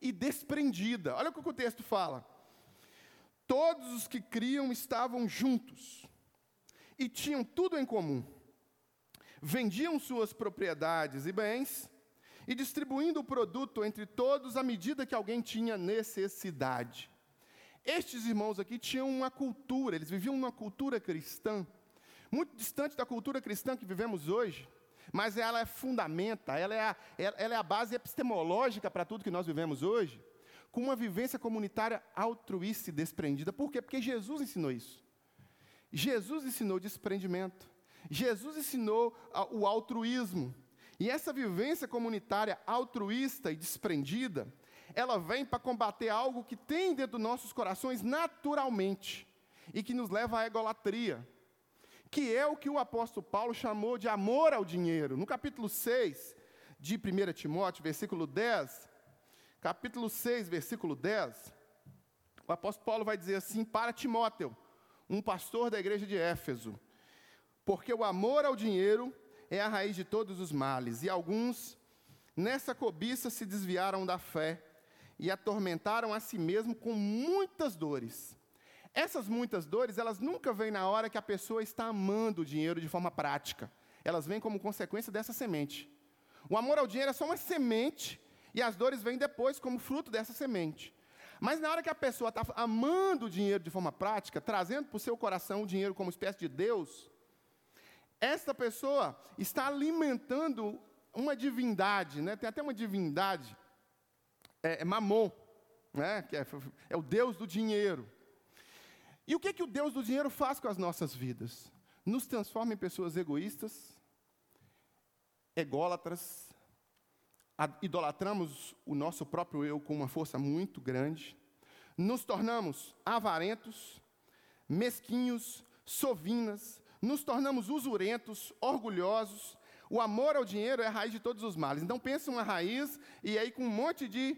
e desprendida. Olha o que o texto fala. Todos os que criam estavam juntos e tinham tudo em comum. Vendiam suas propriedades e bens e distribuindo o produto entre todos à medida que alguém tinha necessidade. Estes irmãos aqui tinham uma cultura, eles viviam uma cultura cristã, muito distante da cultura cristã que vivemos hoje, mas ela é fundamenta, ela é a, ela é a base epistemológica para tudo que nós vivemos hoje, com uma vivência comunitária altruísta e desprendida. Por quê? Porque Jesus ensinou isso. Jesus ensinou desprendimento. Jesus ensinou o altruísmo. E essa vivência comunitária altruísta e desprendida, ela vem para combater algo que tem dentro dos nossos corações naturalmente e que nos leva à egolatria, que é o que o apóstolo Paulo chamou de amor ao dinheiro. No capítulo 6 de 1 Timóteo, versículo 10, capítulo 6, versículo 10, o apóstolo Paulo vai dizer assim para Timóteo, um pastor da igreja de Éfeso: Porque o amor ao dinheiro é a raiz de todos os males, e alguns nessa cobiça se desviaram da fé e atormentaram a si mesmo com muitas dores. Essas muitas dores, elas nunca vêm na hora que a pessoa está amando o dinheiro de forma prática. Elas vêm como consequência dessa semente. O amor ao dinheiro é só uma semente e as dores vêm depois como fruto dessa semente. Mas na hora que a pessoa está amando o dinheiro de forma prática, trazendo para o seu coração o dinheiro como espécie de Deus, essa pessoa está alimentando uma divindade, né? tem até uma divindade é, é Mamon, né? que é, é o Deus do dinheiro. E o que, que o Deus do dinheiro faz com as nossas vidas? Nos transforma em pessoas egoístas, ególatras, idolatramos o nosso próprio eu com uma força muito grande, nos tornamos avarentos, mesquinhos, sovinas, nos tornamos usurentos, orgulhosos. O amor ao dinheiro é a raiz de todos os males. Então pense uma raiz e aí com um monte de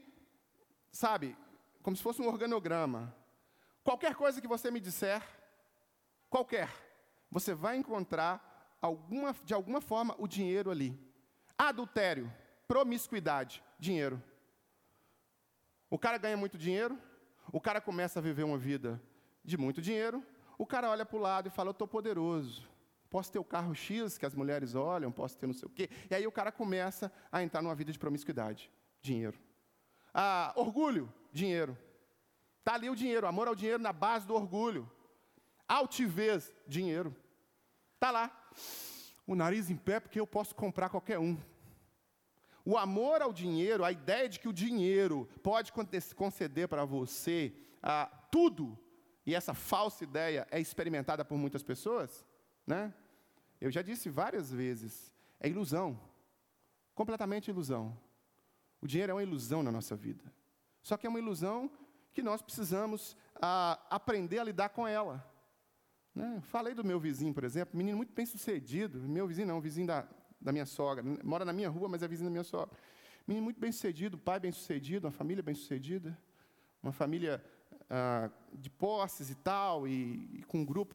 sabe, como se fosse um organograma. Qualquer coisa que você me disser, qualquer, você vai encontrar alguma, de alguma forma o dinheiro ali. Adultério, promiscuidade, dinheiro. O cara ganha muito dinheiro, o cara começa a viver uma vida de muito dinheiro, o cara olha para o lado e fala: Eu estou poderoso. Posso ter o carro X que as mulheres olham, posso ter não sei o quê. E aí o cara começa a entrar numa vida de promiscuidade, dinheiro. Ah, orgulho, dinheiro. Está ali o dinheiro, amor ao dinheiro na base do orgulho. Altivez, dinheiro. Está lá. O nariz em pé porque eu posso comprar qualquer um. O amor ao dinheiro, a ideia de que o dinheiro pode conceder para você ah, tudo, e essa falsa ideia é experimentada por muitas pessoas, né? Eu já disse várias vezes, é ilusão, completamente ilusão. O dinheiro é uma ilusão na nossa vida. Só que é uma ilusão que nós precisamos aprender a lidar com ela. Né? Falei do meu vizinho, por exemplo, menino muito bem sucedido. Meu vizinho não, vizinho da, da minha sogra. Mora na minha rua, mas é vizinho da minha sogra. Menino muito bem sucedido, pai bem sucedido, uma família bem sucedida. Uma família ah, de posses e tal, e, e, com um grupo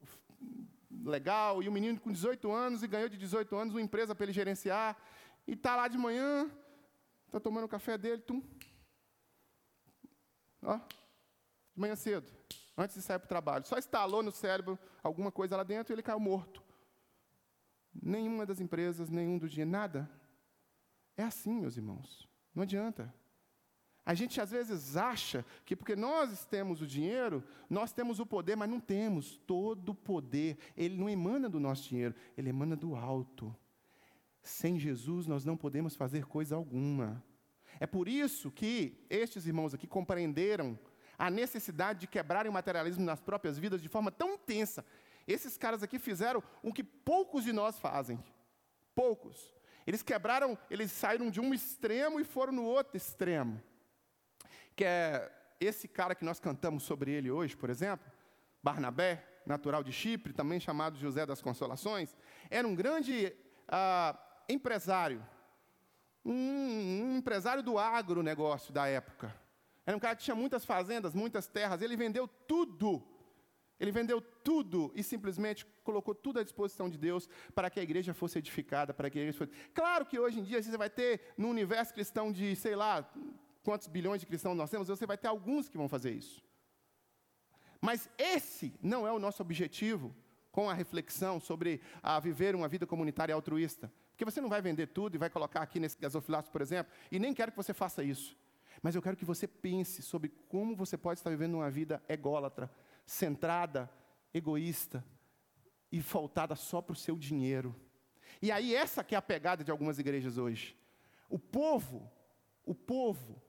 legal. E um menino com 18 anos e ganhou de 18 anos uma empresa para ele gerenciar. E está lá de manhã, Está tomando o café dele, tum. Ó, de manhã cedo, antes de sair para o trabalho. Só estalou no cérebro alguma coisa lá dentro e ele caiu morto. nenhuma das empresas, nenhum do dinheiro, nada. É assim, meus irmãos. Não adianta. A gente às vezes acha que porque nós temos o dinheiro, nós temos o poder, mas não temos. Todo o poder, ele não emana do nosso dinheiro, ele emana do alto. Sem Jesus nós não podemos fazer coisa alguma. É por isso que estes irmãos aqui compreenderam a necessidade de quebrarem o materialismo nas próprias vidas de forma tão intensa. Esses caras aqui fizeram o que poucos de nós fazem. Poucos. Eles quebraram, eles saíram de um extremo e foram no outro extremo que é esse cara que nós cantamos sobre ele hoje, por exemplo, Barnabé, natural de Chipre, também chamado José das Consolações, era um grande ah, empresário, um, um empresário do agronegócio da época. Era um cara que tinha muitas fazendas, muitas terras, ele vendeu tudo. Ele vendeu tudo e simplesmente colocou tudo à disposição de Deus para que a igreja fosse edificada, para que a igreja fosse... Claro que hoje em dia você vai ter no universo cristão de, sei lá, quantos bilhões de cristãos nós temos, você vai ter alguns que vão fazer isso. Mas esse não é o nosso objetivo com a reflexão sobre a viver uma vida comunitária altruísta. Porque você não vai vender tudo e vai colocar aqui nesse gasofilaço, por exemplo, e nem quero que você faça isso. Mas eu quero que você pense sobre como você pode estar vivendo uma vida ególatra, centrada, egoísta e faltada só para o seu dinheiro. E aí essa que é a pegada de algumas igrejas hoje. O povo, o povo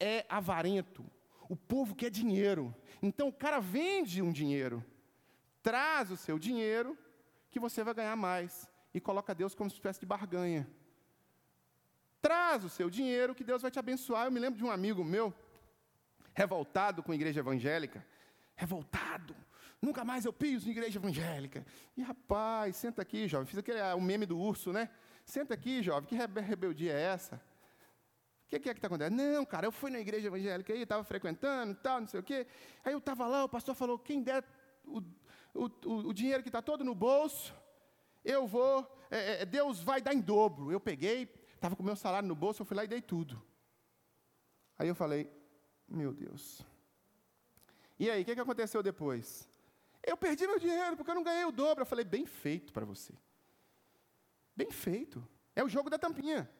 é avarento, o povo quer dinheiro. Então o cara vende um dinheiro, traz o seu dinheiro, que você vai ganhar mais, e coloca Deus como uma espécie de barganha. Traz o seu dinheiro, que Deus vai te abençoar. Eu me lembro de um amigo meu, revoltado com a igreja evangélica, revoltado. Nunca mais eu piso em igreja evangélica. E rapaz, senta aqui, jovem. Fiz aquele o meme do urso, né? Senta aqui, jovem. Que rebeldia é essa? O que, que, é que está acontecendo? Não, cara, eu fui na igreja evangélica aí, estava frequentando e tal, não sei o quê. Aí eu estava lá, o pastor falou: quem der o, o, o, dinheiro que está todo no bolso, eu vou, é, é, Deus vai dar em dobro. Eu peguei, estava com o meu salário no bolso, eu fui lá e dei tudo. Aí eu falei: meu Deus. E aí, o que, que aconteceu depois? Eu perdi meu dinheiro porque eu não ganhei o dobro. Eu falei: bem feito para você. Bem feito. É o jogo da tampinha.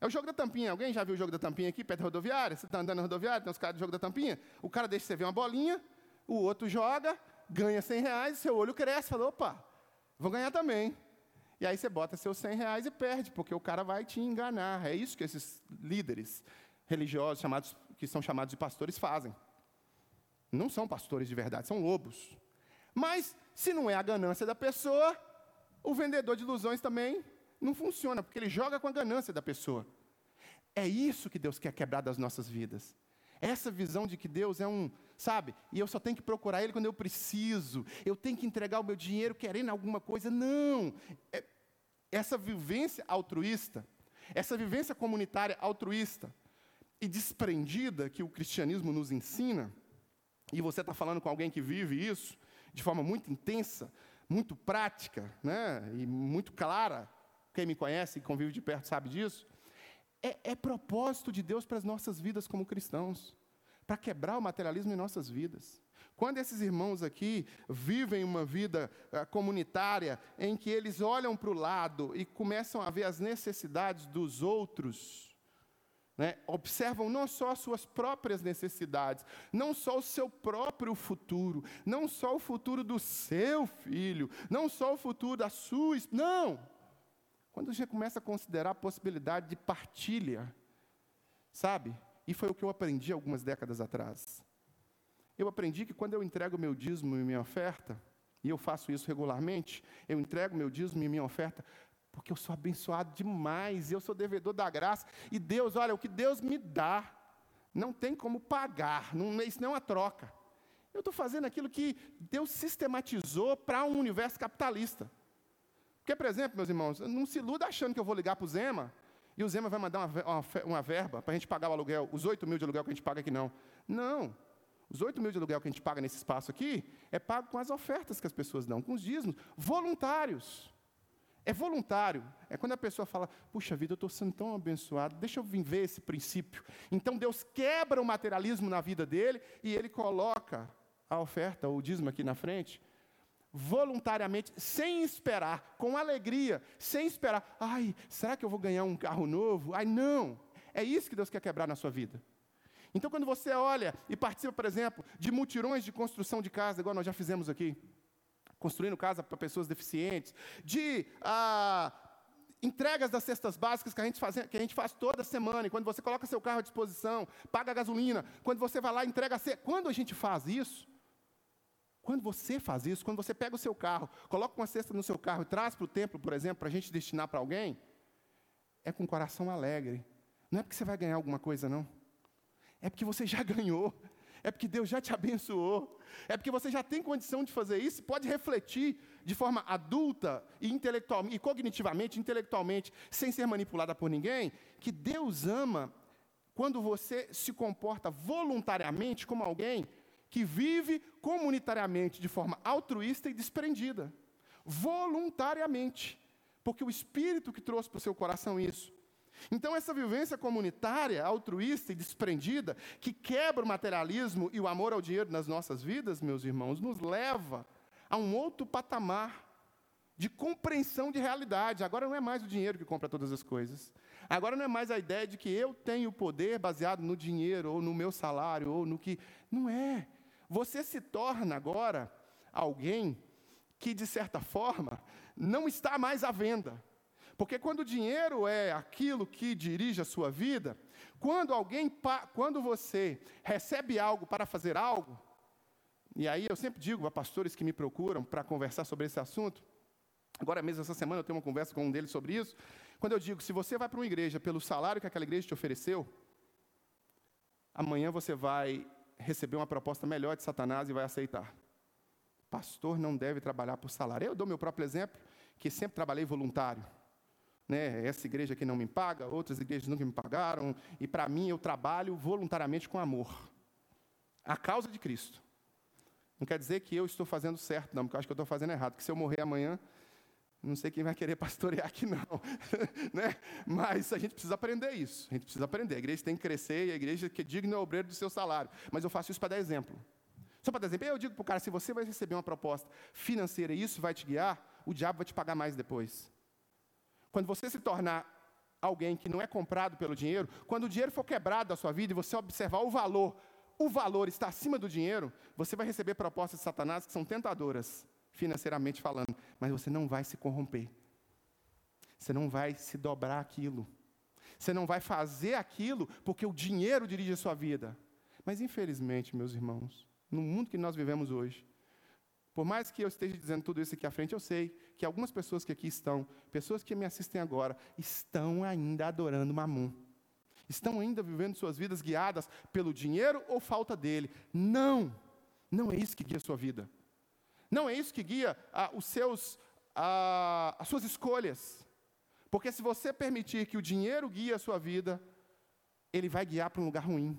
É o jogo da tampinha. Alguém já viu o jogo da tampinha aqui, perto da rodoviária? Você está andando na rodoviária, tem os caras do jogo da tampinha. O cara deixa você ver uma bolinha, o outro joga, ganha 100 reais, seu olho cresce, fala, opa, vou ganhar também. E aí você bota seus 100 reais e perde, porque o cara vai te enganar. É isso que esses líderes religiosos, chamados, que são chamados de pastores, fazem. Não são pastores de verdade, são lobos. Mas, se não é a ganância da pessoa, o vendedor de ilusões também não funciona, porque ele joga com a ganância da pessoa. É isso que Deus quer quebrar das nossas vidas. Essa visão de que Deus é um, sabe, e eu só tenho que procurar Ele quando eu preciso, eu tenho que entregar o meu dinheiro querendo alguma coisa. Não! É, essa vivência altruísta, essa vivência comunitária altruísta e desprendida que o cristianismo nos ensina, e você está falando com alguém que vive isso de forma muito intensa, muito prática, né, e muito clara, quem me conhece e convive de perto sabe disso. É, é propósito de Deus para as nossas vidas como cristãos, para quebrar o materialismo em nossas vidas. Quando esses irmãos aqui vivem uma vida uh, comunitária em que eles olham para o lado e começam a ver as necessidades dos outros, né, observam não só as suas próprias necessidades, não só o seu próprio futuro, não só o futuro do seu filho, não só o futuro da sua. Não! Quando gente começa a considerar a possibilidade de partilha, sabe? E foi o que eu aprendi algumas décadas atrás. Eu aprendi que quando eu entrego meu dízimo e minha oferta, e eu faço isso regularmente, eu entrego meu dízimo e minha oferta porque eu sou abençoado demais, eu sou devedor da graça, e Deus, olha, o que Deus me dá, não tem como pagar, não, isso não é uma troca. Eu estou fazendo aquilo que Deus sistematizou para um universo capitalista. Porque, por exemplo, meus irmãos, não se iluda achando que eu vou ligar para o Zema e o Zema vai mandar uma, uma, uma verba para a gente pagar o aluguel, os 8 mil de aluguel que a gente paga aqui, não. Não. Os 8 mil de aluguel que a gente paga nesse espaço aqui é pago com as ofertas que as pessoas dão, com os dízimos, voluntários. É voluntário. É quando a pessoa fala, puxa vida, eu estou sendo tão abençoado, deixa eu vir ver esse princípio. Então Deus quebra o materialismo na vida dele e ele coloca a oferta, o dízimo aqui na frente, voluntariamente, sem esperar, com alegria, sem esperar. Ai, será que eu vou ganhar um carro novo? Ai, não. É isso que Deus quer quebrar na sua vida. Então, quando você olha e participa, por exemplo, de mutirões de construção de casa, igual nós já fizemos aqui, construindo casa para pessoas deficientes, de ah, entregas das cestas básicas que a, gente faz, que a gente faz toda semana, e quando você coloca seu carro à disposição, paga a gasolina, quando você vai lá entrega a cesta. Quando a gente faz isso, quando você faz isso, quando você pega o seu carro, coloca uma cesta no seu carro e traz para o templo, por exemplo, para a gente destinar para alguém, é com o coração alegre. Não é porque você vai ganhar alguma coisa, não. É porque você já [laughs] ganhou. É porque Deus já te abençoou. É porque você já tem condição de fazer isso pode refletir de forma adulta e intelectualmente, e cognitivamente, intelectualmente, sem ser manipulada por ninguém, que Deus ama quando você se comporta voluntariamente como alguém que vive comunitariamente de forma altruísta e desprendida. Voluntariamente. Porque o Espírito que trouxe para o seu coração isso. Então, essa vivência comunitária, altruísta e desprendida, que quebra o materialismo e o amor ao dinheiro nas nossas vidas, meus irmãos, nos leva a um outro patamar de compreensão de realidade. Agora não é mais o dinheiro que compra todas as coisas. Agora não é mais a ideia de que eu tenho poder baseado no dinheiro, ou no meu salário, ou no que. Não é. Você se torna agora alguém que, de certa forma, não está mais à venda. Porque quando o dinheiro é aquilo que dirige a sua vida, quando alguém, quando você recebe algo para fazer algo, e aí eu sempre digo a pastores que me procuram para conversar sobre esse assunto, agora mesmo essa semana eu tenho uma conversa com um deles sobre isso, quando eu digo, se você vai para uma igreja pelo salário que aquela igreja te ofereceu, amanhã você vai receber uma proposta melhor de Satanás e vai aceitar. Pastor não deve trabalhar por salário. Eu dou meu próprio exemplo, que sempre trabalhei voluntário. Né? Essa igreja aqui não me paga, outras igrejas nunca me pagaram, e para mim eu trabalho voluntariamente com amor. A causa de Cristo. Não quer dizer que eu estou fazendo certo, não, porque eu acho que eu estou fazendo errado. Que se eu morrer amanhã, não sei quem vai querer pastorear aqui, não. [laughs] né? Mas a gente precisa aprender isso. A gente precisa aprender. A igreja tem que crescer e a igreja que é digna é obreiro do seu salário. Mas eu faço isso para dar exemplo. Só para dar exemplo. Eu digo para o cara: se você vai receber uma proposta financeira e isso vai te guiar, o diabo vai te pagar mais depois. Quando você se tornar alguém que não é comprado pelo dinheiro, quando o dinheiro for quebrado da sua vida e você observar o valor, o valor está acima do dinheiro, você vai receber propostas de Satanás que são tentadoras financeiramente falando, mas você não vai se corromper. Você não vai se dobrar aquilo. Você não vai fazer aquilo porque o dinheiro dirige a sua vida. Mas infelizmente, meus irmãos, no mundo que nós vivemos hoje, por mais que eu esteja dizendo tudo isso aqui à frente, eu sei que algumas pessoas que aqui estão, pessoas que me assistem agora, estão ainda adorando Mamum. Estão ainda vivendo suas vidas guiadas pelo dinheiro ou falta dele. Não, não é isso que guia a sua vida. Não é isso que guia ah, os seus, ah, as suas escolhas. Porque se você permitir que o dinheiro guie a sua vida, ele vai guiar para um lugar ruim.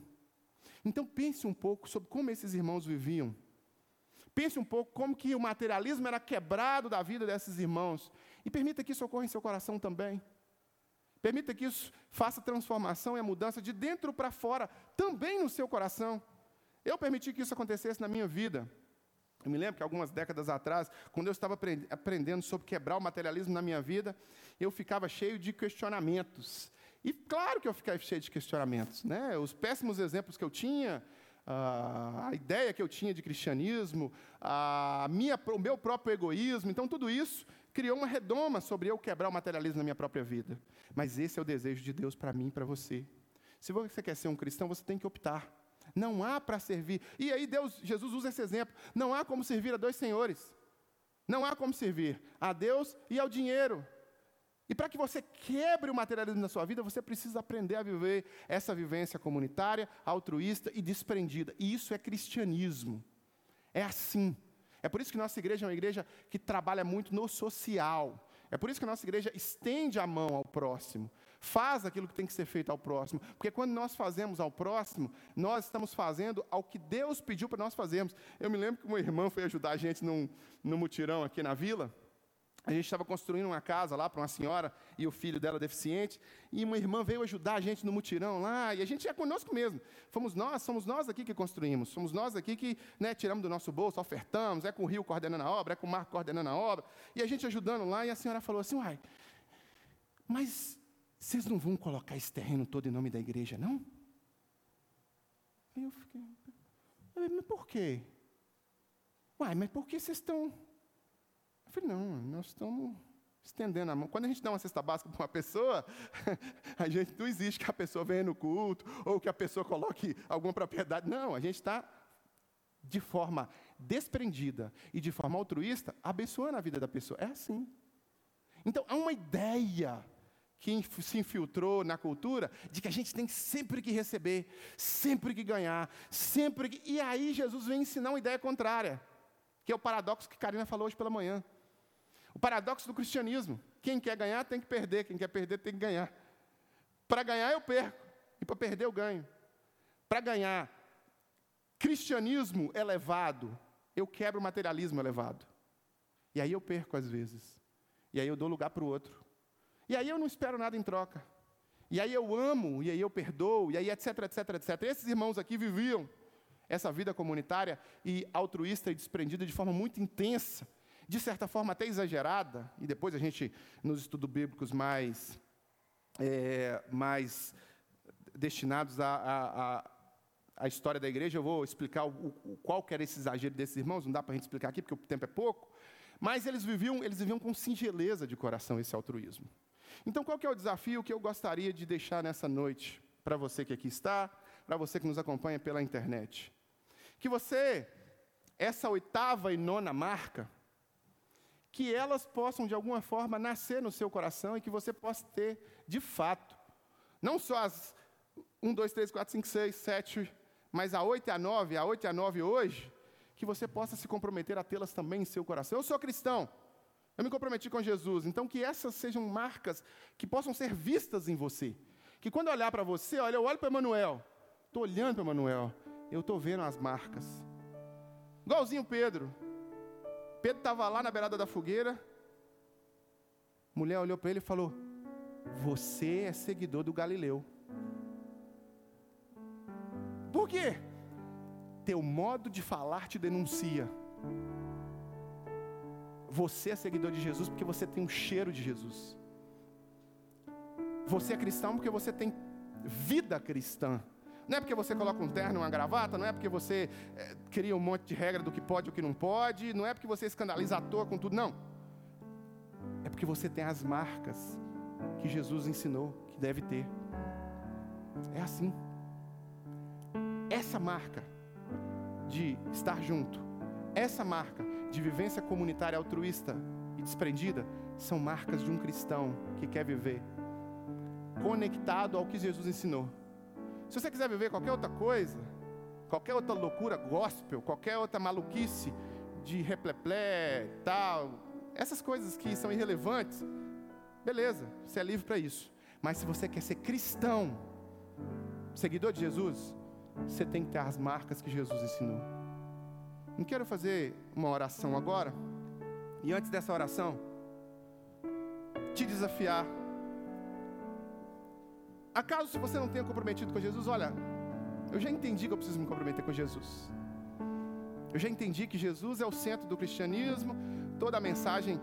Então pense um pouco sobre como esses irmãos viviam. Pense um pouco como que o materialismo era quebrado da vida desses irmãos. E permita que isso ocorra em seu coração também. Permita que isso faça transformação e a mudança de dentro para fora, também no seu coração. Eu permiti que isso acontecesse na minha vida. Eu me lembro que algumas décadas atrás, quando eu estava aprendendo sobre quebrar o materialismo na minha vida, eu ficava cheio de questionamentos. E claro que eu ficava cheio de questionamentos. Né? Os péssimos exemplos que eu tinha, a ideia que eu tinha de cristianismo, a minha, o meu próprio egoísmo, então tudo isso criou uma redoma sobre eu quebrar o materialismo na minha própria vida. Mas esse é o desejo de Deus para mim e para você. Se você quer ser um cristão, você tem que optar. Não há para servir. E aí Deus, Jesus usa esse exemplo. Não há como servir a dois senhores. Não há como servir a Deus e ao dinheiro. E para que você quebre o materialismo na sua vida, você precisa aprender a viver essa vivência comunitária, altruísta e desprendida. E isso é cristianismo. É assim. É por isso que nossa igreja é uma igreja que trabalha muito no social. É por isso que nossa igreja estende a mão ao próximo faz aquilo que tem que ser feito ao próximo. Porque quando nós fazemos ao próximo, nós estamos fazendo ao que Deus pediu para nós fazermos. Eu me lembro que uma irmã foi ajudar a gente num, num mutirão aqui na vila. A gente estava construindo uma casa lá para uma senhora e o filho dela deficiente, e uma irmã veio ajudar a gente no mutirão lá, e a gente é conosco mesmo. Fomos nós, somos nós aqui que construímos, somos nós aqui que né, tiramos do nosso bolso, ofertamos, é com o Rio coordenando a obra, é com o Marco coordenando a obra, e a gente ajudando lá, e a senhora falou assim, uai, mas vocês não vão colocar esse terreno todo em nome da igreja, não? E eu fiquei, mas por quê? Uai, mas por que vocês estão eu falei, não, nós estamos estendendo a mão. Quando a gente dá uma cesta básica para uma pessoa, [laughs] a gente não existe que a pessoa venha no culto, ou que a pessoa coloque alguma propriedade. Não, a gente está de forma desprendida e de forma altruísta, abençoando a vida da pessoa. É assim. Então, há uma ideia que se infiltrou na cultura de que a gente tem sempre que receber, sempre que ganhar, sempre que. E aí Jesus vem ensinar uma ideia contrária, que é o paradoxo que Karina falou hoje pela manhã. O paradoxo do cristianismo: quem quer ganhar tem que perder, quem quer perder tem que ganhar. Para ganhar eu perco, e para perder eu ganho. Para ganhar cristianismo elevado, eu quebro o materialismo elevado. E aí eu perco às vezes. E aí eu dou lugar para o outro. E aí eu não espero nada em troca. E aí eu amo, e aí eu perdoo, e aí etc, etc, etc. Esses irmãos aqui viviam essa vida comunitária e altruísta e desprendida de forma muito intensa de certa forma até exagerada, e depois a gente, nos estudos bíblicos mais, é, mais destinados à, à, história da igreja, eu vou explicar o, o, qual que era esse exagero desses irmãos, não dá para a gente explicar aqui, porque o tempo é pouco, mas eles viviam, eles viviam com singeleza de coração esse altruísmo. Então, qual que é o desafio que eu gostaria de deixar nessa noite, para você que aqui está, para você que nos acompanha pela internet? Que você, essa oitava e nona marca, que elas possam de alguma forma nascer no seu coração e que você possa ter de fato. Não só as 1, 2, 3, 4, 5, 6, 7, mas a 8 e a 9, a 8 e a 9 hoje, que você possa se comprometer a tê-las também em seu coração. Eu sou cristão, eu me comprometi com Jesus, então que essas sejam marcas que possam ser vistas em você. Que quando eu olhar para você, olha, eu olho para Emanuel, estou olhando para Emanuel, eu estou vendo as marcas. Igualzinho Pedro, Pedro estava lá na beirada da fogueira. Mulher olhou para ele e falou: Você é seguidor do Galileu. Por quê? Teu modo de falar te denuncia. Você é seguidor de Jesus porque você tem um cheiro de Jesus. Você é cristão porque você tem vida cristã. Não é porque você coloca um terno, uma gravata, não é porque você é, cria um monte de regra do que pode e o que não pode, não é porque você escandaliza à toa com tudo, não. É porque você tem as marcas que Jesus ensinou que deve ter. É assim. Essa marca de estar junto, essa marca de vivência comunitária altruísta e desprendida, são marcas de um cristão que quer viver conectado ao que Jesus ensinou. Se você quiser viver qualquer outra coisa, qualquer outra loucura gospel, qualquer outra maluquice de repleplé, tal, essas coisas que são irrelevantes, beleza, você é livre para isso. Mas se você quer ser cristão, seguidor de Jesus, você tem que ter as marcas que Jesus ensinou. Não quero fazer uma oração agora, e antes dessa oração, te desafiar Acaso se você não tenha comprometido com Jesus, olha, eu já entendi que eu preciso me comprometer com Jesus. Eu já entendi que Jesus é o centro do cristianismo, toda a mensagem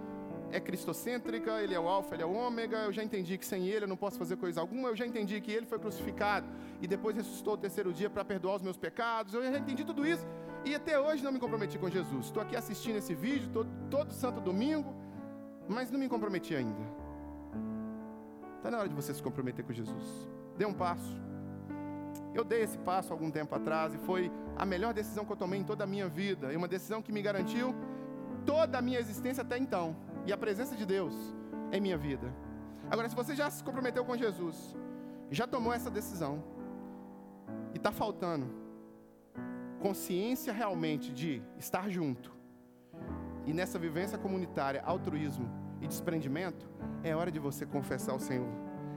é cristocêntrica, ele é o alfa, ele é o ômega. Eu já entendi que sem ele eu não posso fazer coisa alguma. Eu já entendi que ele foi crucificado e depois ressuscitou o terceiro dia para perdoar os meus pecados. Eu já entendi tudo isso e até hoje não me comprometi com Jesus. Estou aqui assistindo esse vídeo todo, todo santo domingo, mas não me comprometi ainda. Está na hora de você se comprometer com Jesus. Dê um passo. Eu dei esse passo algum tempo atrás e foi a melhor decisão que eu tomei em toda a minha vida. E uma decisão que me garantiu toda a minha existência até então. E a presença de Deus em minha vida. Agora, se você já se comprometeu com Jesus, já tomou essa decisão, e está faltando consciência realmente de estar junto, e nessa vivência comunitária, altruísmo e desprendimento, é hora de você confessar ao Senhor.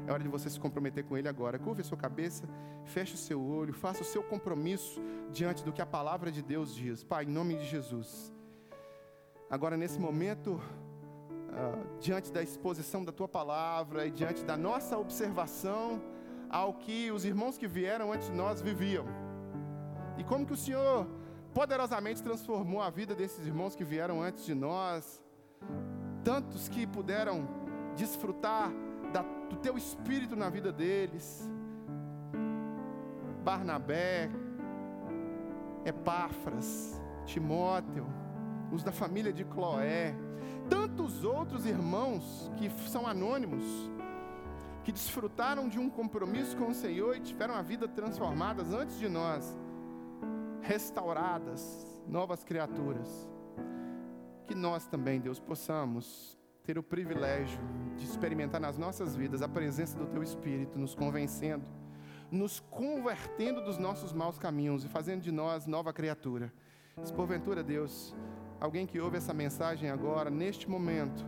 É hora de você se comprometer com Ele agora. Curve a sua cabeça, feche o seu olho, faça o seu compromisso diante do que a palavra de Deus diz. Pai, em nome de Jesus. Agora, nesse momento, uh, diante da exposição da tua palavra e diante da nossa observação ao que os irmãos que vieram antes de nós viviam. E como que o Senhor poderosamente transformou a vida desses irmãos que vieram antes de nós, tantos que puderam desfrutar da, do teu espírito na vida deles. Barnabé, Epáfras, Timóteo, os da família de Cloé, tantos outros irmãos que são anônimos, que desfrutaram de um compromisso com o Senhor e tiveram a vida transformadas antes de nós, restauradas, novas criaturas. Que nós também, Deus, possamos ter o privilégio de experimentar nas nossas vidas a presença do Teu Espírito, nos convencendo, nos convertendo dos nossos maus caminhos e fazendo de nós nova criatura. Se porventura, Deus, alguém que ouve essa mensagem agora, neste momento,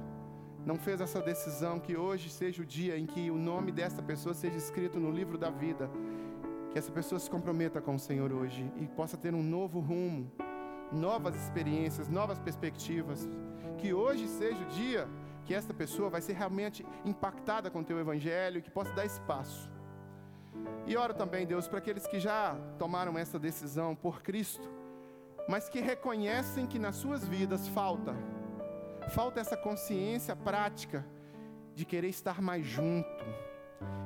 não fez essa decisão, que hoje seja o dia em que o nome dessa pessoa seja escrito no livro da vida, que essa pessoa se comprometa com o Senhor hoje e possa ter um novo rumo, novas experiências, novas perspectivas. Que hoje seja o dia que esta pessoa vai ser realmente impactada com o teu evangelho e que possa dar espaço. E oro também, Deus, para aqueles que já tomaram essa decisão por Cristo, mas que reconhecem que nas suas vidas falta, falta essa consciência prática de querer estar mais junto,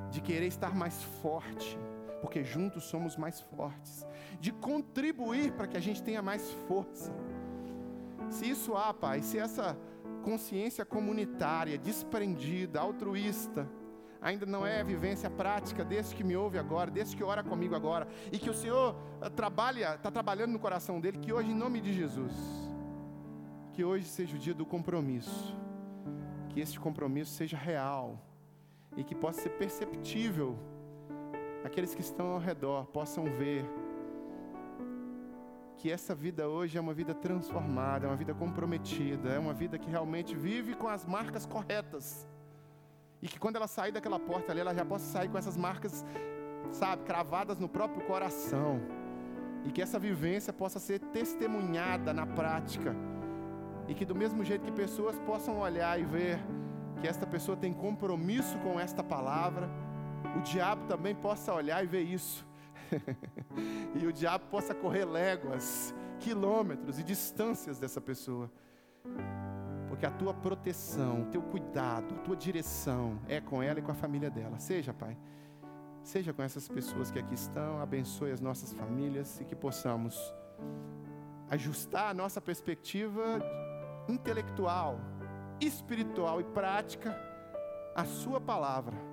de querer estar mais forte, porque juntos somos mais fortes, de contribuir para que a gente tenha mais força. Se isso há, Pai, se essa consciência comunitária, desprendida, altruísta, ainda não é vivência prática desse que me ouve agora, desse que ora comigo agora, e que o Senhor eh, trabalha, está trabalhando no coração dele, que hoje, em nome de Jesus, que hoje seja o dia do compromisso, que esse compromisso seja real e que possa ser perceptível, aqueles que estão ao redor possam ver que essa vida hoje é uma vida transformada, é uma vida comprometida, é uma vida que realmente vive com as marcas corretas. E que quando ela sair daquela porta ali, ela já possa sair com essas marcas, sabe, cravadas no próprio coração. E que essa vivência possa ser testemunhada na prática. E que do mesmo jeito que pessoas possam olhar e ver que esta pessoa tem compromisso com esta palavra, o diabo também possa olhar e ver isso [laughs] e o diabo possa correr léguas, quilômetros e distâncias dessa pessoa. Porque a tua proteção, o teu cuidado, a tua direção é com ela e com a família dela. Seja, Pai, seja com essas pessoas que aqui estão, abençoe as nossas famílias e que possamos ajustar a nossa perspectiva intelectual, espiritual e prática à Sua palavra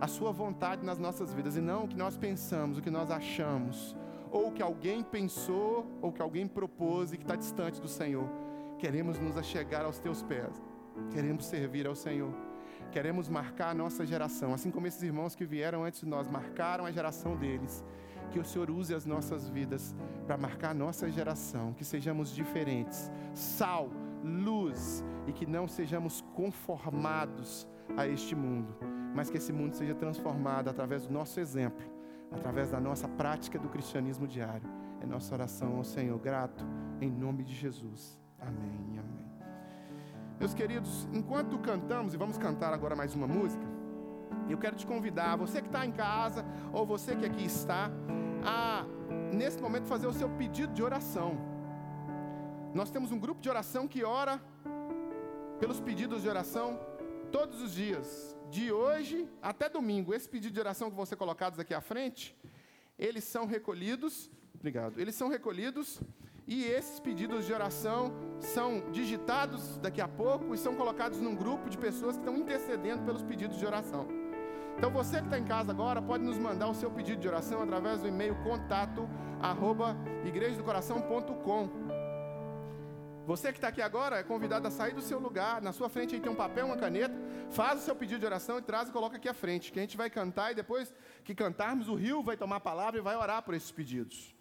a Sua vontade nas nossas vidas e não o que nós pensamos, o que nós achamos, ou o que alguém pensou, ou que alguém propôs e que está distante do Senhor. Queremos nos achegar aos Teus pés, queremos servir ao Senhor, queremos marcar a nossa geração, assim como esses irmãos que vieram antes de nós marcaram a geração deles. Que o Senhor use as nossas vidas para marcar a nossa geração, que sejamos diferentes, sal, luz e que não sejamos conformados a este mundo mas que esse mundo seja transformado através do nosso exemplo, através da nossa prática do cristianismo diário. É nossa oração ao Senhor, grato, em nome de Jesus. Amém, amém. Meus queridos, enquanto cantamos, e vamos cantar agora mais uma música, eu quero te convidar, você que está em casa, ou você que aqui está, a, nesse momento, fazer o seu pedido de oração. Nós temos um grupo de oração que ora pelos pedidos de oração todos os dias de hoje até domingo, esse pedido de oração que vão ser colocados aqui à frente, eles são recolhidos, obrigado, eles são recolhidos e esses pedidos de oração são digitados daqui a pouco e são colocados num grupo de pessoas que estão intercedendo pelos pedidos de oração. Então você que está em casa agora pode nos mandar o seu pedido de oração através do e-mail contato arroba igrejadocoração.com você que está aqui agora é convidado a sair do seu lugar. Na sua frente aí tem um papel, uma caneta. Faz o seu pedido de oração e traz e coloca aqui à frente. Que a gente vai cantar e depois que cantarmos, o rio vai tomar a palavra e vai orar por esses pedidos.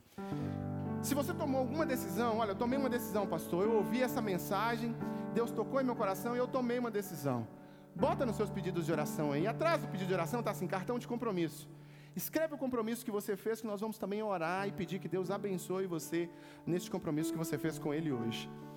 Se você tomou alguma decisão, olha, eu tomei uma decisão, pastor. Eu ouvi essa mensagem, Deus tocou em meu coração e eu tomei uma decisão. Bota nos seus pedidos de oração aí. Atrás do pedido de oração está assim, cartão de compromisso. Escreve o compromisso que você fez, que nós vamos também orar e pedir que Deus abençoe você neste compromisso que você fez com Ele hoje.